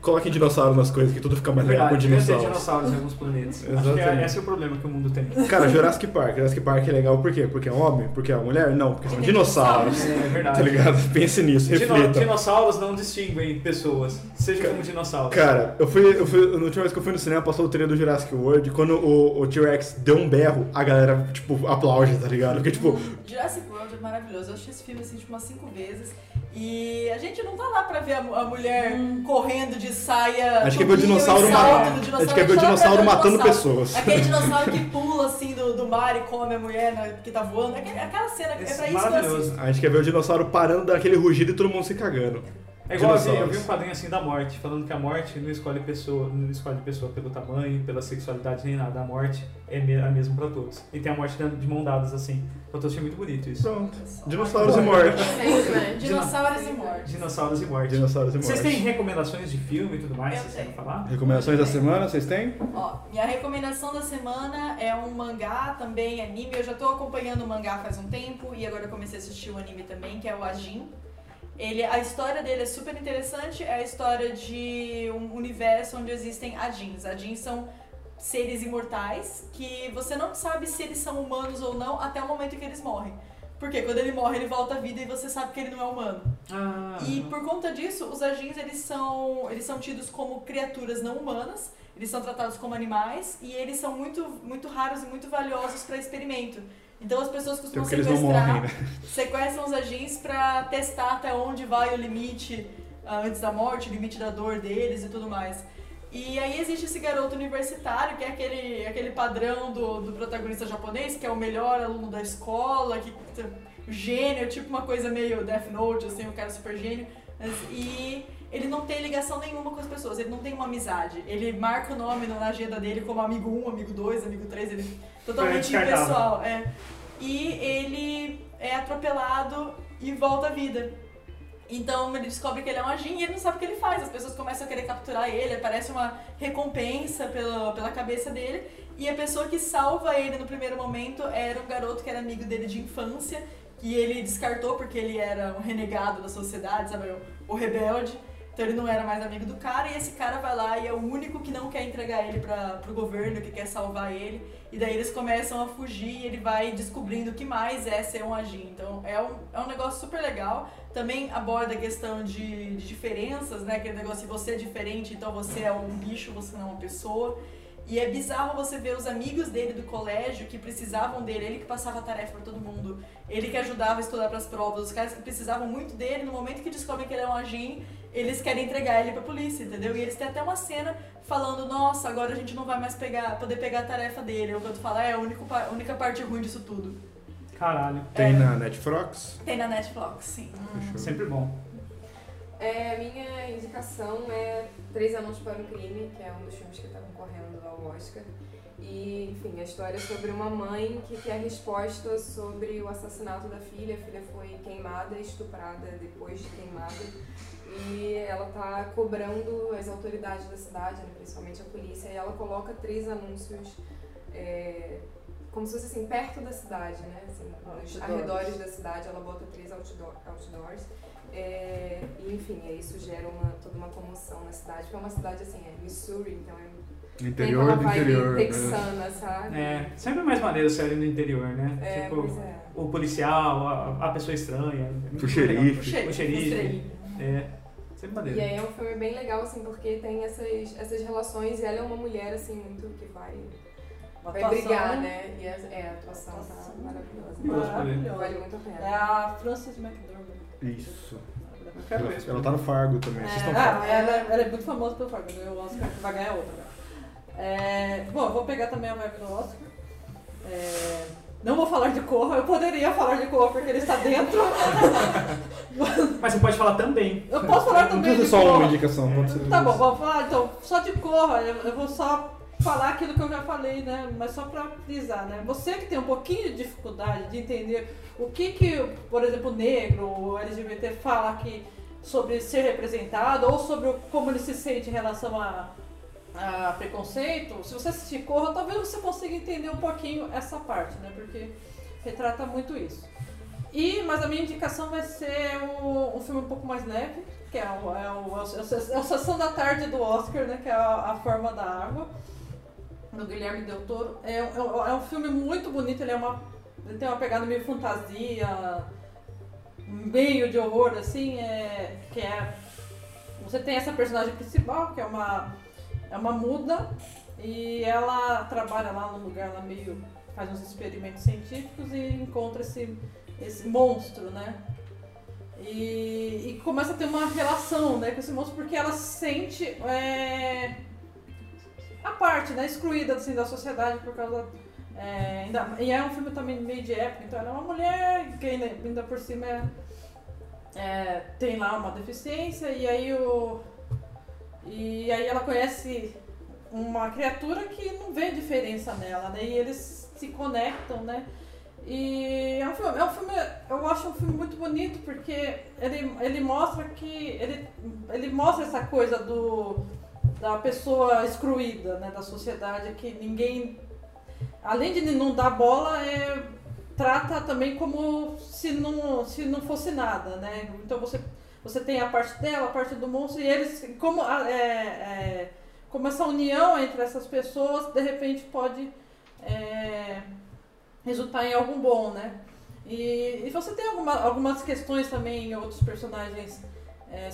Coloquem dinossauro nas coisas, que tudo fica mais legal com
devia ter
dinossauros.
dinossauros em alguns planetas. Acho que
Exatamente.
é, esse é o problema que o mundo tem.
Cara, Jurassic Park. Jurassic Park é legal por quê? Porque é um homem? Porque é uma mulher? Não, porque são
Tem
dinossauros.
É verdade.
Tá ligado? [LAUGHS] Pense nisso,
Dino-
reflita.
dinossauros não distinguem pessoas, seja como dinossauro.
Cara, eu fui, eu fui. Na última vez que eu fui no cinema, passou o trailer do Jurassic World. Quando o, o T-Rex deu um berro, a galera, tipo, aplaude, tá ligado? Porque, tipo,
Jurassic World é maravilhoso. Eu assisti esse filme assim, tipo, umas cinco vezes. E a gente não tá lá pra ver a, a mulher correndo de saia.
Acho que é ver o dinossauro matando- é ver o
a gente pra
dinossauro
ver o
matando
dinossauro.
pessoas.
Aquele [LAUGHS] dinossauro que pula assim do, do mar e come a mulher né, que tá voando. Aquela cena, é pra
Esse-
isso que eu
maravilhoso.
assisto.
a gente quer ver o dinossauro parando daquele rugido e todo mundo se cagando.
É igual eu vi, eu vi um quadrinho assim da morte, falando que a morte não escolhe pessoa, não escolhe pessoa pelo tamanho, pela sexualidade nem nada. A morte é a mesma pra todos. E tem a morte de mão dadas assim. Eu achei muito bonito isso.
Pronto. Dinossauros e morte.
Né?
Dinossauros e morte.
Dinossauros e morte.
Dinossauros e morte.
Vocês têm recomendações de filme e tudo mais?
Eu
Vocês
tenho.
querem falar?
Recomendações da semana, vocês têm?
Ó, minha recomendação da semana é um mangá também, anime. Eu já tô acompanhando o mangá faz um tempo e agora eu comecei a assistir o anime também, que é o Ajin. Ele, a história dele é super interessante, é a história de um universo onde existem Ajins. Ajins são seres imortais que você não sabe se eles são humanos ou não até o momento que eles morrem. Porque quando ele morre, ele volta à vida e você sabe que ele não é humano.
Ah,
E por conta disso, os agins eles são, eles são tidos como criaturas não humanas, eles são tratados como animais e eles são muito, muito raros e muito valiosos para experimento. Então as pessoas costumam
não
sequestrar,
morrem, né? [LAUGHS]
sequestram os agins para testar até onde vai o limite ah, antes da morte, o limite da dor deles e tudo mais. E aí existe esse garoto universitário, que é aquele, aquele padrão do, do protagonista japonês, que é o melhor aluno da escola, que gênio, tipo uma coisa meio Death Note, assim, o cara super gênio. Mas- e ele não tem ligação nenhuma com as pessoas, ele não tem uma amizade. Ele marca o nome na agenda dele como amigo 1, amigo 2, amigo 3, ele totalmente impessoal. É. E ele é atropelado e volta à vida. Então ele descobre que ele é um agin e ele não sabe o que ele faz. As pessoas começam a querer capturar ele, parece uma recompensa pela, pela cabeça dele. E a pessoa que salva ele no primeiro momento era um garoto que era amigo dele de infância, que ele descartou porque ele era um renegado da sociedade, sabe? O, o rebelde. Então ele não era mais amigo do cara e esse cara vai lá e é o único que não quer entregar ele para pro governo, que quer salvar ele. E daí eles começam a fugir e ele vai descobrindo o que mais é ser um agir. Então é um, é um negócio super legal. Também aborda a questão de, de diferenças, né? Aquele negócio de você é diferente, então você é um bicho, você não é uma pessoa. E é bizarro você ver os amigos dele do colégio que precisavam dele, ele que passava a tarefa para todo mundo, ele que ajudava a estudar para as provas, os caras que precisavam muito dele, no momento que descobrem que ele é um agim, eles querem entregar ele pra polícia, entendeu? E eles têm até uma cena falando, nossa, agora a gente não vai mais pegar, poder pegar a tarefa dele. O que eu falo é a única, a única parte ruim disso tudo.
Caralho.
Tem
É.
na Netflix?
Tem na Netflix, sim.
Sempre bom.
É, a minha indicação é Três Anos para um Crime, que é um dos filmes que está concorrendo ao Oscar. E, enfim, a história é sobre uma mãe que quer resposta sobre o assassinato da filha. A filha foi queimada, estuprada depois de queimada. E ela tá cobrando as autoridades da cidade, né, principalmente a polícia, e ela coloca três anúncios é, como se fosse assim, perto da cidade, né? Assim, nos arredores da cidade, ela bota três outdoor, outdoors. É, e enfim, aí isso gera uma, toda uma comoção na cidade, porque é uma cidade assim, é Missouri, então é
interior
uma
do
vibe
interior. né?
texana, sabe?
É, sempre mais maneiro série no interior, né?
É,
tipo,
pois é.
o policial, a, a pessoa estranha. é
O xerife.
O xerife.
O xerife. É, sempre maneiro.
E aí é um filme bem legal, assim, porque tem essas, essas relações e ela é uma mulher, assim, muito que vai, vai brigar, né? E a, é, a atuação tá maravilhosa.
Maravilhosa.
Vale muito a pena.
É a Frances McDormand.
Isso.
Eu quero
Ela,
ver esse
ela tá no Fargo também. Vocês
É,
estão
ah, ela, ela é muito famosa pelo Fargo, ganhou o Oscar, vai ganhar outra. É, bom, eu vou pegar também a vibe do Oscar. É, não vou falar de Corra, eu poderia falar de Corra porque ele está dentro. [LAUGHS]
Mas você pode falar também.
Eu posso falar
Não
também
precisa
de
só uma indicação, pode ser.
Tá bom, vamos falar então, só de Corra, eu, eu vou só falar aquilo que eu já falei, né? Mas só pra frisar, né? Você que tem um pouquinho de dificuldade de entender o que que, por exemplo, o negro, o LGBT fala aqui sobre ser representado ou sobre como ele se sente em relação a, a preconceito, se você assistir Corra, talvez você consiga entender um pouquinho essa parte, né? Porque retrata muito isso. E, mas a minha indicação vai ser um, um filme um pouco mais leve, que é o, é o, é o, é o Sessão da Tarde do Oscar, né? Que é a, a Forma da Água, do Guilherme Del Toro. É, é, é um filme muito bonito, ele, é uma, ele tem uma pegada meio fantasia, meio de horror, assim, é, que é... Você tem essa personagem principal, que é uma, é uma muda, e ela trabalha lá num lugar lá meio... faz uns experimentos científicos e encontra esse, esse monstro, né? E, e começa a ter uma relação né, com esse monstro porque ela se sente é, a parte, né, excluída assim, da sociedade por causa. É, ainda, e é um filme também meio de época, então ela é uma mulher que ainda, ainda por cima é, é, tem lá uma deficiência e aí o. E aí ela conhece uma criatura que não vê diferença nela, né? E eles se conectam, né? E é um filme, é um filme, eu acho um filme muito bonito porque ele, ele mostra que ele, ele mostra essa coisa do da pessoa excluída, né, da sociedade que ninguém além de não dar bola, é, trata também como se não, se não fosse nada, né? Então você, você tem a parte dela, a parte do monstro, e eles, como, é, é, como essa união entre essas pessoas, de repente pode é, resultar em algo bom, né? E, e você tem alguma, algumas questões também em outros personagens é,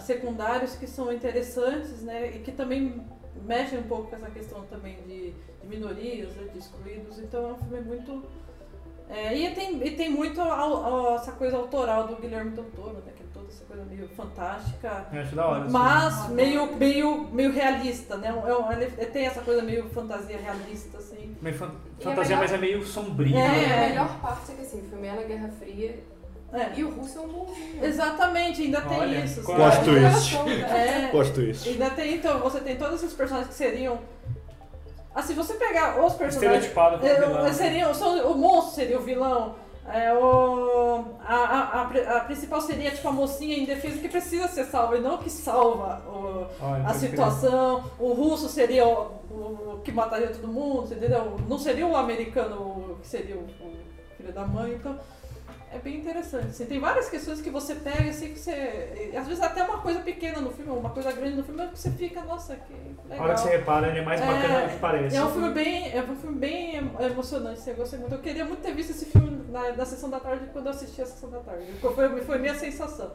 secundários que são interessantes, né? E que também mexem um pouco com essa questão também de, de minorias, né, de excluídos. Então é um filme muito. É, e, tem, e tem muito au- au- essa coisa autoral do Guilherme Del Toro, né? Que é toda essa coisa meio fantástica.
Eu acho da hora. assim.
Mas meio, meio, meio realista, né? É ele, tem essa coisa meio fantasia realista, assim.
Meio fan-
E
fantasia,
é
mas é meio sombrio.
É.
né?
A melhor parte é que assim, o filme é na Guerra Fria
É.
e o russo é um bonzinho.
Exatamente, ainda tem
Olha,
isso.
qual-
sabe?
Plot twist.
É,
Plot twist.
ainda tem, então, você tem todos esses personagens que seriam. Assim, você pegar os personagens.
Estereotipado como
É,
vilão.
seriam, são, o monstro seria o vilão. É, o, a, a, a, a principal seria tipo a mocinha indefesa que precisa ser salva e não que salva o,
Olha,
a situação. O russo seria o, o que mataria todo mundo, entendeu? Não seria o americano que seria o, o filho da mãe. Então, é bem interessante. Assim, tem várias questões que você pega, assim, que você. e Às vezes até uma coisa pequena no filme, uma coisa grande no filme, que você fica, nossa, que
A
legal.
hora que você repara, ele é mais bacana
É,
do que parece.
É um filme bem, é um filme bem emo- emocionante, assim, eu gostei muito. Eu queria muito ter visto esse filme na, na sessão da tarde quando eu assisti a sessão da tarde. Foi, foi minha sensação.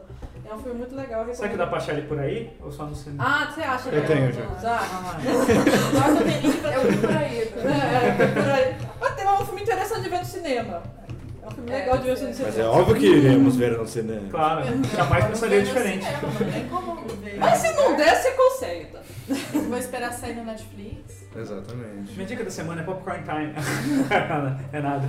É um filme muito legal.
Será que dá pra achar ele por aí? Ou só no cinema?
Ah, você acha?
Eu
né?
tenho já.
Já. Já que [LAUGHS] eu tenho link pra
Eu vi por aí.
É, é, por aí. Mas tem um filme interessante de ver no cinema. É um filme
É,
legal de ver no cinema.
Mas é óbvio que iremos ver no cinema.
Claro, jamais pensaria diferente.
Não tem como ver.
Mas se não der, você consegue, tá?
Vou esperar sair no Netflix.
Exatamente.
Minha dica da semana é Popcorn Time. [LAUGHS] é nada.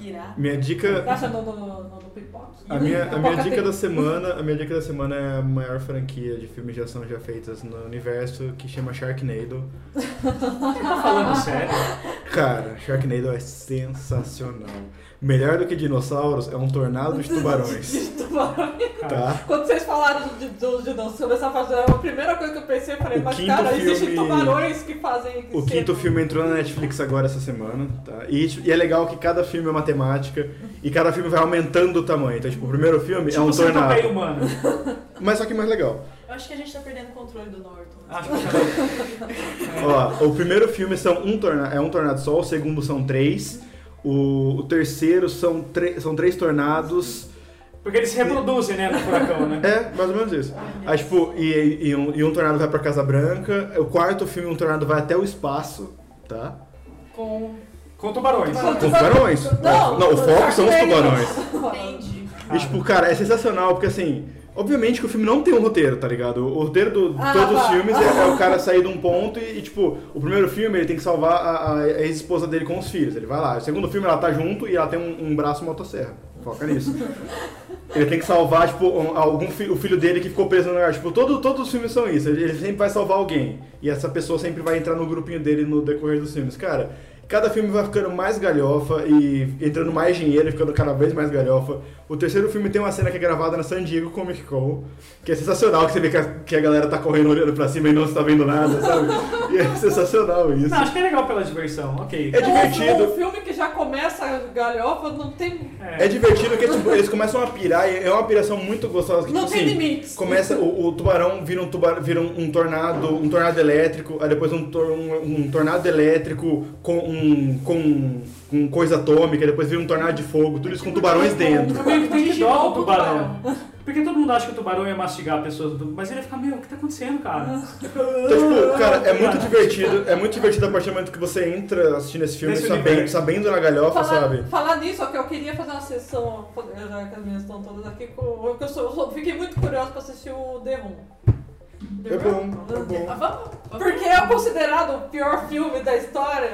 Irá.
Minha dica.
Tá achando no, no, no, no pipoque?
A minha, a minha dica da semana, a minha dica da semana é a maior franquia de filmes de ação já feitas no universo, que chama Sharknado.
Tá falando sério?
Cara, Sharknado é sensacional. Melhor do que dinossauros é um tornado de tubarões, [LAUGHS] tá?
Quando vocês falaram de, de, de não sobre essa fase, a primeira coisa que eu pensei, eu falei,
O
mas
quinto
cara, existem
filme-
tubarões que fazem.
O quinto filme entrou na Netflix agora essa semana, tá? E, isso- e é legal que cada filme é uma temática e cada filme vai aumentando o tamanho. Então, tipo, o primeiro filme
Tipo
é um tornado,
humano.
mas só que mais legal.
Eu acho que a gente tá perdendo o controle do Norton.
Acho que [LAUGHS]
Ó, o primeiro filme são um tornado, é um tornado só, o segundo são três, o, o terceiro são, são três tornados.
Porque eles se reproduzem, né, no furacão, né?
É, mais ou menos isso. Aí, tipo, e, e um, e um tornado vai pra Casa Branca, o quarto filme, um tornado vai até o espaço, tá?
Com.
Com tubarões.
Com
Com tubarões.
Não,
não o foco são os tubarões.
Entendi.
E, tipo, cara, é sensacional, porque assim, obviamente que o filme não tem um roteiro, tá ligado? O roteiro de
Ah,
todos os
tá.
filmes é, é o cara [LAUGHS] sair de um ponto e, e, tipo, o primeiro filme ele tem que salvar a, a ex-esposa dele com os filhos. Ele vai lá. O segundo filme ela tá junto e ela tem um, um braço motosserra. Foca nisso. [LAUGHS] Ele tem que salvar, tipo, um- algum fi- o filho dele que ficou preso no lugar. Tipo, todo, todos os filmes são isso. Ele, ele sempre vai salvar alguém. E essa pessoa sempre vai entrar no grupinho dele no decorrer dos filmes. Cara, cada filme vai ficando mais galhofa e entrando mais dinheiro e ficando cada vez mais galhofa. O terceiro filme tem uma cena que é gravada na San Diego Comic Con, que é sensacional, que você vê que a, que a galera tá correndo olhando pra cima e não está vendo nada, sabe? E é sensacional isso.
Não, acho que é legal pela diversão, ok.
É divertido.
Um filme que já começa galhofa, não tem.
É divertido que tipo, eles começam a pirar e é uma piração muito gostosa. Que,
Não
tipo,
tem
assim,
limites.
Começa, o, o tubarão vira, um, tubar, vira um, um tornado, um tornado elétrico, aí depois um, tor- um, um tornado elétrico com, um, com, com coisa atômica, depois vira um tornado de fogo, tudo isso com tubarões dentro.
Eu meio que
Dirige
dó do
o
tubarão. Porque todo mundo acha que o tubarão ia mastigar pessoas, mas ele ia ficar, meu, o que tá acontecendo, cara?
Então, tipo, cara, é muito divertido, é muito divertido a partir do momento que você entra assistindo esse filme
Nesse
sabendo, sabendo na galhofa,
Falar,
sabe?
falar nisso, ó, que eu queria fazer uma sessão, já que as minhas estão todas aqui, que eu, sou, eu fiquei muito curiosa pra assistir o The Room.
É bom, é bom.
Ah, vamos.
Porque é considerado o pior filme da história.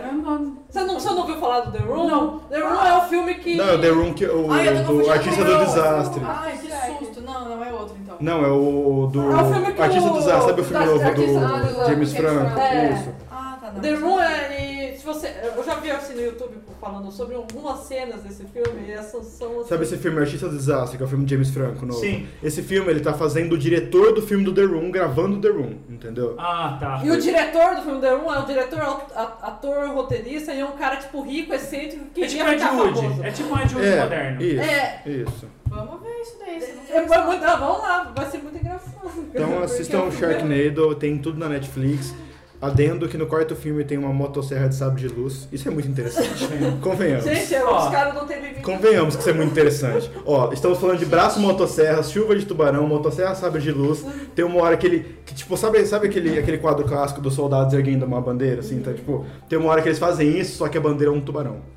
Você não, você não ouviu falar do The Room?
Não.
The Room é o filme que.
Não, é o The Room, que, o,
Ai,
do Artista do Desastre.
Ai, que susto. Não, não é outro então.
Não, é o do
É o filme que
Artista do Desastre, sabe o filme novo
Artista
do
do Desastre,
James Franco?
Franco.
É.
Isso.
Tá.
The Room
sabia.
é. E se você. Eu já vi assim no YouTube falando sobre algumas cenas desse filme e essas são. assim,
Sabe esse filme Artista do Desastre, que é o filme de James Franco novo?
Sim.
Esse filme, ele tá fazendo o diretor do filme do The Room, gravando The Room, entendeu?
Ah, tá.
E o diretor do filme The Room é o diretor, a- ator, roteirista e é um cara, tipo, rico, excêntrico, que
É tipo Ed Wood.
famoso.
É tipo um Ed Wood
É,
moderno.
isso,
É.
isso.
Vamos ver isso daí.
É, ah, vamos lá, vai ser muito engraçado.
Então [LAUGHS] assistam
é-
Sharknado, tem tudo na Netflix. Adendo que no quarto filme tem uma motosserra de sabre de luz. Isso é muito interessante. [LAUGHS] Convenhamos.
Gente,
Ó.
os caras não têm limite.
Convenhamos que isso é muito interessante. Ó, estamos falando de braço motosserra, chuva de tubarão, motosserra sabre de luz. Tem uma hora que ele. Que, tipo, sabe, sabe aquele, aquele quadro clássico dos soldados erguendo uma bandeira? Assim, tá? Tipo, tem uma hora que eles fazem isso, só que a bandeira é um tubarão.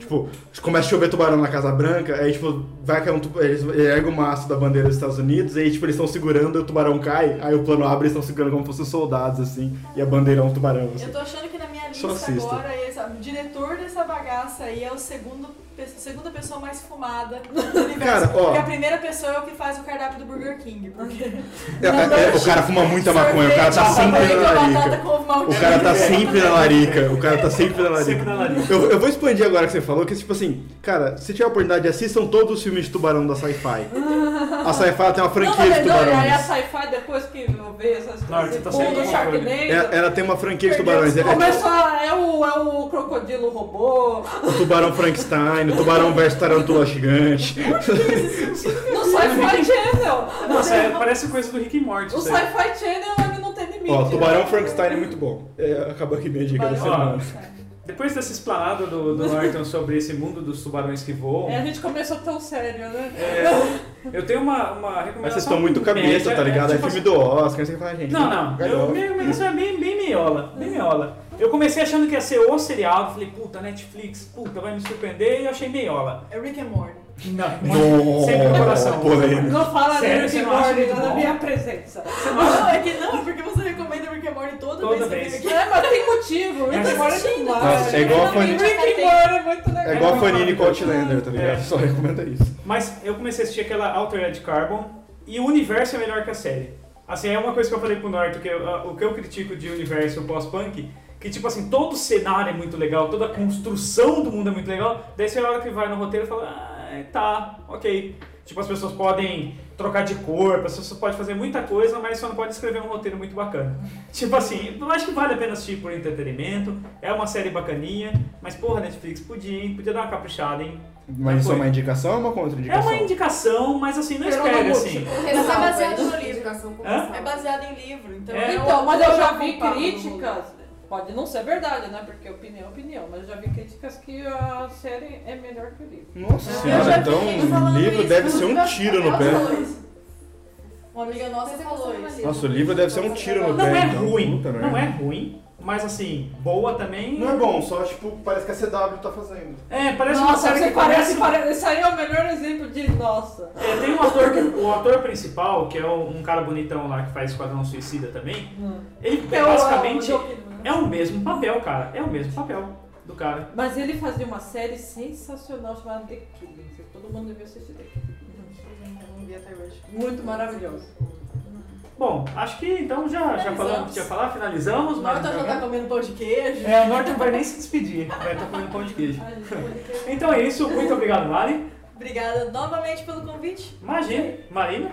Tipo, começa a chover tubarão na Casa Branca, aí tipo, vai cair um tubarão, eles erguem o maço da bandeira dos Estados Unidos, aí tipo, eles estão segurando e o tubarão cai, aí o plano abre e eles estão segurando como se fossem soldados, assim, e a bandeira é um tubarão, assim.
Eu tô achando que na minha lista agora, esse- o diretor dessa bagaça aí é o segundo, pe- segunda pessoa mais fumada do [LAUGHS] universo.
Cara, ó.
Porque a primeira pessoa é o que faz o cardápio do Burger King. Porque
É, é, o cara fuma muita maconha, o cara tá sempre na larica. O cara tá sempre na larica, o cara tá sempre na larica. Eu, eu vou expandir agora que você falou, que tipo assim, cara, se tiver a oportunidade, assistam todos os filmes de tubarão da Sci-Fi. [LAUGHS] A Sci-Fi tem uma
Não,
franquia de
mas não, e aí a
tubarões.
sci-fi, depois que vejo essas coisas,
você tá
tipo,
saindo
do
do
Sharknado,
É- Ela tem uma franquia de tubarões. É, é
começou a, é, o, é o crocodilo robô,
o tubarão Frankenstein, Channel, Tubarão versus Tarantula Gigante. [LAUGHS]
No Sci-Fi Channel.
Nossa, é, parece coisa do Rick e Morty.
O. Sci-Fi Channel ele não tem limite.
Ó, Tubarão
né?
Frankenstein é muito bom. É, acabou aqui minha dica da semana.
Depois dessa explanada do, do [LAUGHS] Norton sobre esse mundo dos tubarões que voam,
É, a gente começou tão sério, né?
é, eu tenho uma, uma recomendação.
Mas vocês estão muito cabeça,
média,
tá ligado? É,
tipo
filme do Oscar, não sei o que fala, gente.
Não, não. Eu, minha recomendação é bem, bem meiola. Bem meiola. Eu comecei achando que ia ser o seriado. Falei, puta, Netflix, puta, vai me surpreender. E eu achei meiola.
É Rick and Morty.
Não,
Nossa,
sempre no coração.
polêmico.
Não fala
Sério,
de Rick
não
Morty na minha presença.
Você não acha?
Não, é que não, é porque você recomenda Rick and Morty toda,
Toda
vez. que
vez.
É, mas tem motivo. Rick Morty é demais.
É igual a
Rick
Fanny-
and Morty é muito legal.
É igual a Fanini com. Outlander, tá ligado?
É.
Só recomenda isso.
Mas eu comecei a assistir aquela Altered Carbon e o universo é melhor que a série. Assim, é uma coisa que eu falei pro Norton, que eu- o que eu critico de universo pós-punk, que tipo assim, todo o cenário é muito legal, toda a construção do mundo é muito legal, daí você olha que vai no roteiro e fala, ah, tá, ok. Tipo, as pessoas podem trocar de corpo, as pessoas podem fazer muita coisa, mas só não pode escrever um roteiro muito bacana. [LAUGHS] Tipo assim, eu acho que vale a pena assistir por entretenimento, é uma série bacaninha, mas porra, Netflix, podia, hein? Podia dar uma caprichada, hein?
Mas isso é uma indicação ou uma
É
contraindicação?
uma indicação, mas assim, não espere assim.
Com
é baseado no livro.
Hã?
ressalvas.
É baseado em livro, então.
É.
Então, mas eu já vi críticas, pode não ser verdade, né? Porque opinião é opinião, mas eu já vi críticas que a série é melhor que o livro.
Nossa
Eu
senhora, então o livro
isso,
deve ser um tiro no pé.
Uma amiga nossa
é
falou isso.
Nossa, o livro deve ser um tiro no
Não
pé.
é
então.
ruim,
Puta
não é ruim, mas assim, boa também.
Não é bom, só tipo, parece que a CW tá fazendo.
É, parece uma
Nossa,
série
você
que
parece, parece. Esse aí é o melhor exemplo de nossa.
É, tem um ator, que, o ator principal, que é um cara bonitão lá que faz Esquadrão Suicida também, ele
É o-
basicamente
é o-
é o mesmo papel, cara. É o mesmo papel do cara.
Mas ele fazia uma série sensacional chamada The Killing. Todo mundo devia assistir The Killing. Muito maravilhoso.
Bom, acho que então já, já falamos o que tinha falar, finalizamos.
O Norton já [LAUGHS] tá comendo pão de queijo.
É, o Norton não vai nem se despedir, vai estar comendo pão de queijo. Então é isso, muito obrigado, Mari.
Obrigada novamente pelo convite.
Imagina, Marina,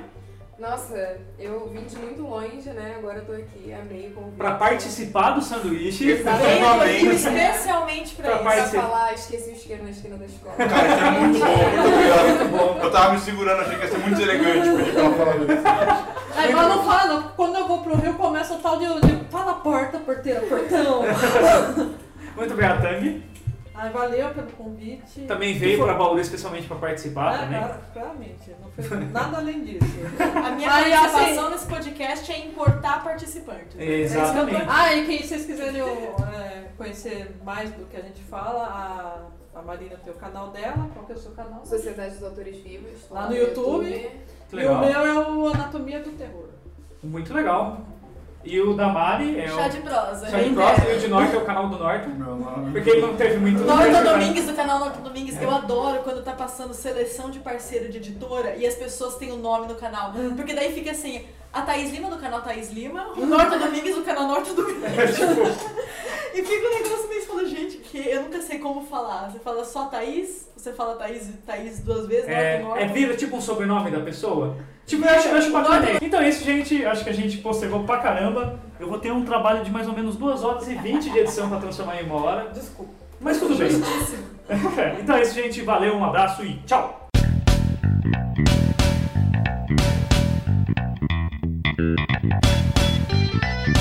Nossa, eu vim de muito longe, né? Agora eu tô aqui, amei o convite.
pra participar do sanduíche.
Aqui especialmente pra
Pra
isso.
Pra falar, esqueci o isqueiro na esquina da escola.
Cara, isso é muito bom, muito obrigado. [LAUGHS] Eu tava me segurando, achei que ia ser muito elegante pra ela falar isso.
Aí, mas não fala, quando eu vou pro Rio começa o tal de, de fala porta, porteira, portão. [LAUGHS]
Muito obrigado, Tang.
Ai, valeu pelo convite.
Também veio pra Bauru especialmente pra participar
É,
também.
claramente, não fez nada além disso. [LAUGHS]
A minha
Aí,
participação
assim-
nesse podcast é importar participantes.
Exatamente.
Ah, e quem vocês quiserem é, conhecer mais do que a gente fala, a, a Marina tem o canal dela, qual que é o seu canal?
Sociedade dos Autores Vivos.
Lá no YouTube.
Muito
E o meu é o Anatomia do Terror.
Muito legal. E o da Mari é o.
Chá de prosa.
Chá de Prosa e o de Norte é o canal do Norte. Porque ele não teve muito.
Norton Domingues, do canal Norton Domingues, eu adoro quando tá passando seleção de parceiro de editora e as pessoas têm o nome no canal. Porque daí fica assim, a Thaís Lima do canal Thaís Lima, o Norton Domingues do canal Norton Domingues. [LAUGHS] E fica um negócio meio falando, gente, que eu nunca sei como falar. Você fala só Thaís, você fala Thaís, Thaís duas vezes,
É,
Norton,
é
Norton.
vira tipo um sobrenome da pessoa? Tipo, eu acho, eu acho bacana. Então é isso, gente. Acho que a gente postergou pra caramba. Eu vou ter um trabalho de mais ou menos 2 horas e 20 de edição pra transformar em uma hora.
Desculpa.
Mas tudo bem. [LAUGHS] então é isso, gente. Valeu, um abraço e tchau! Música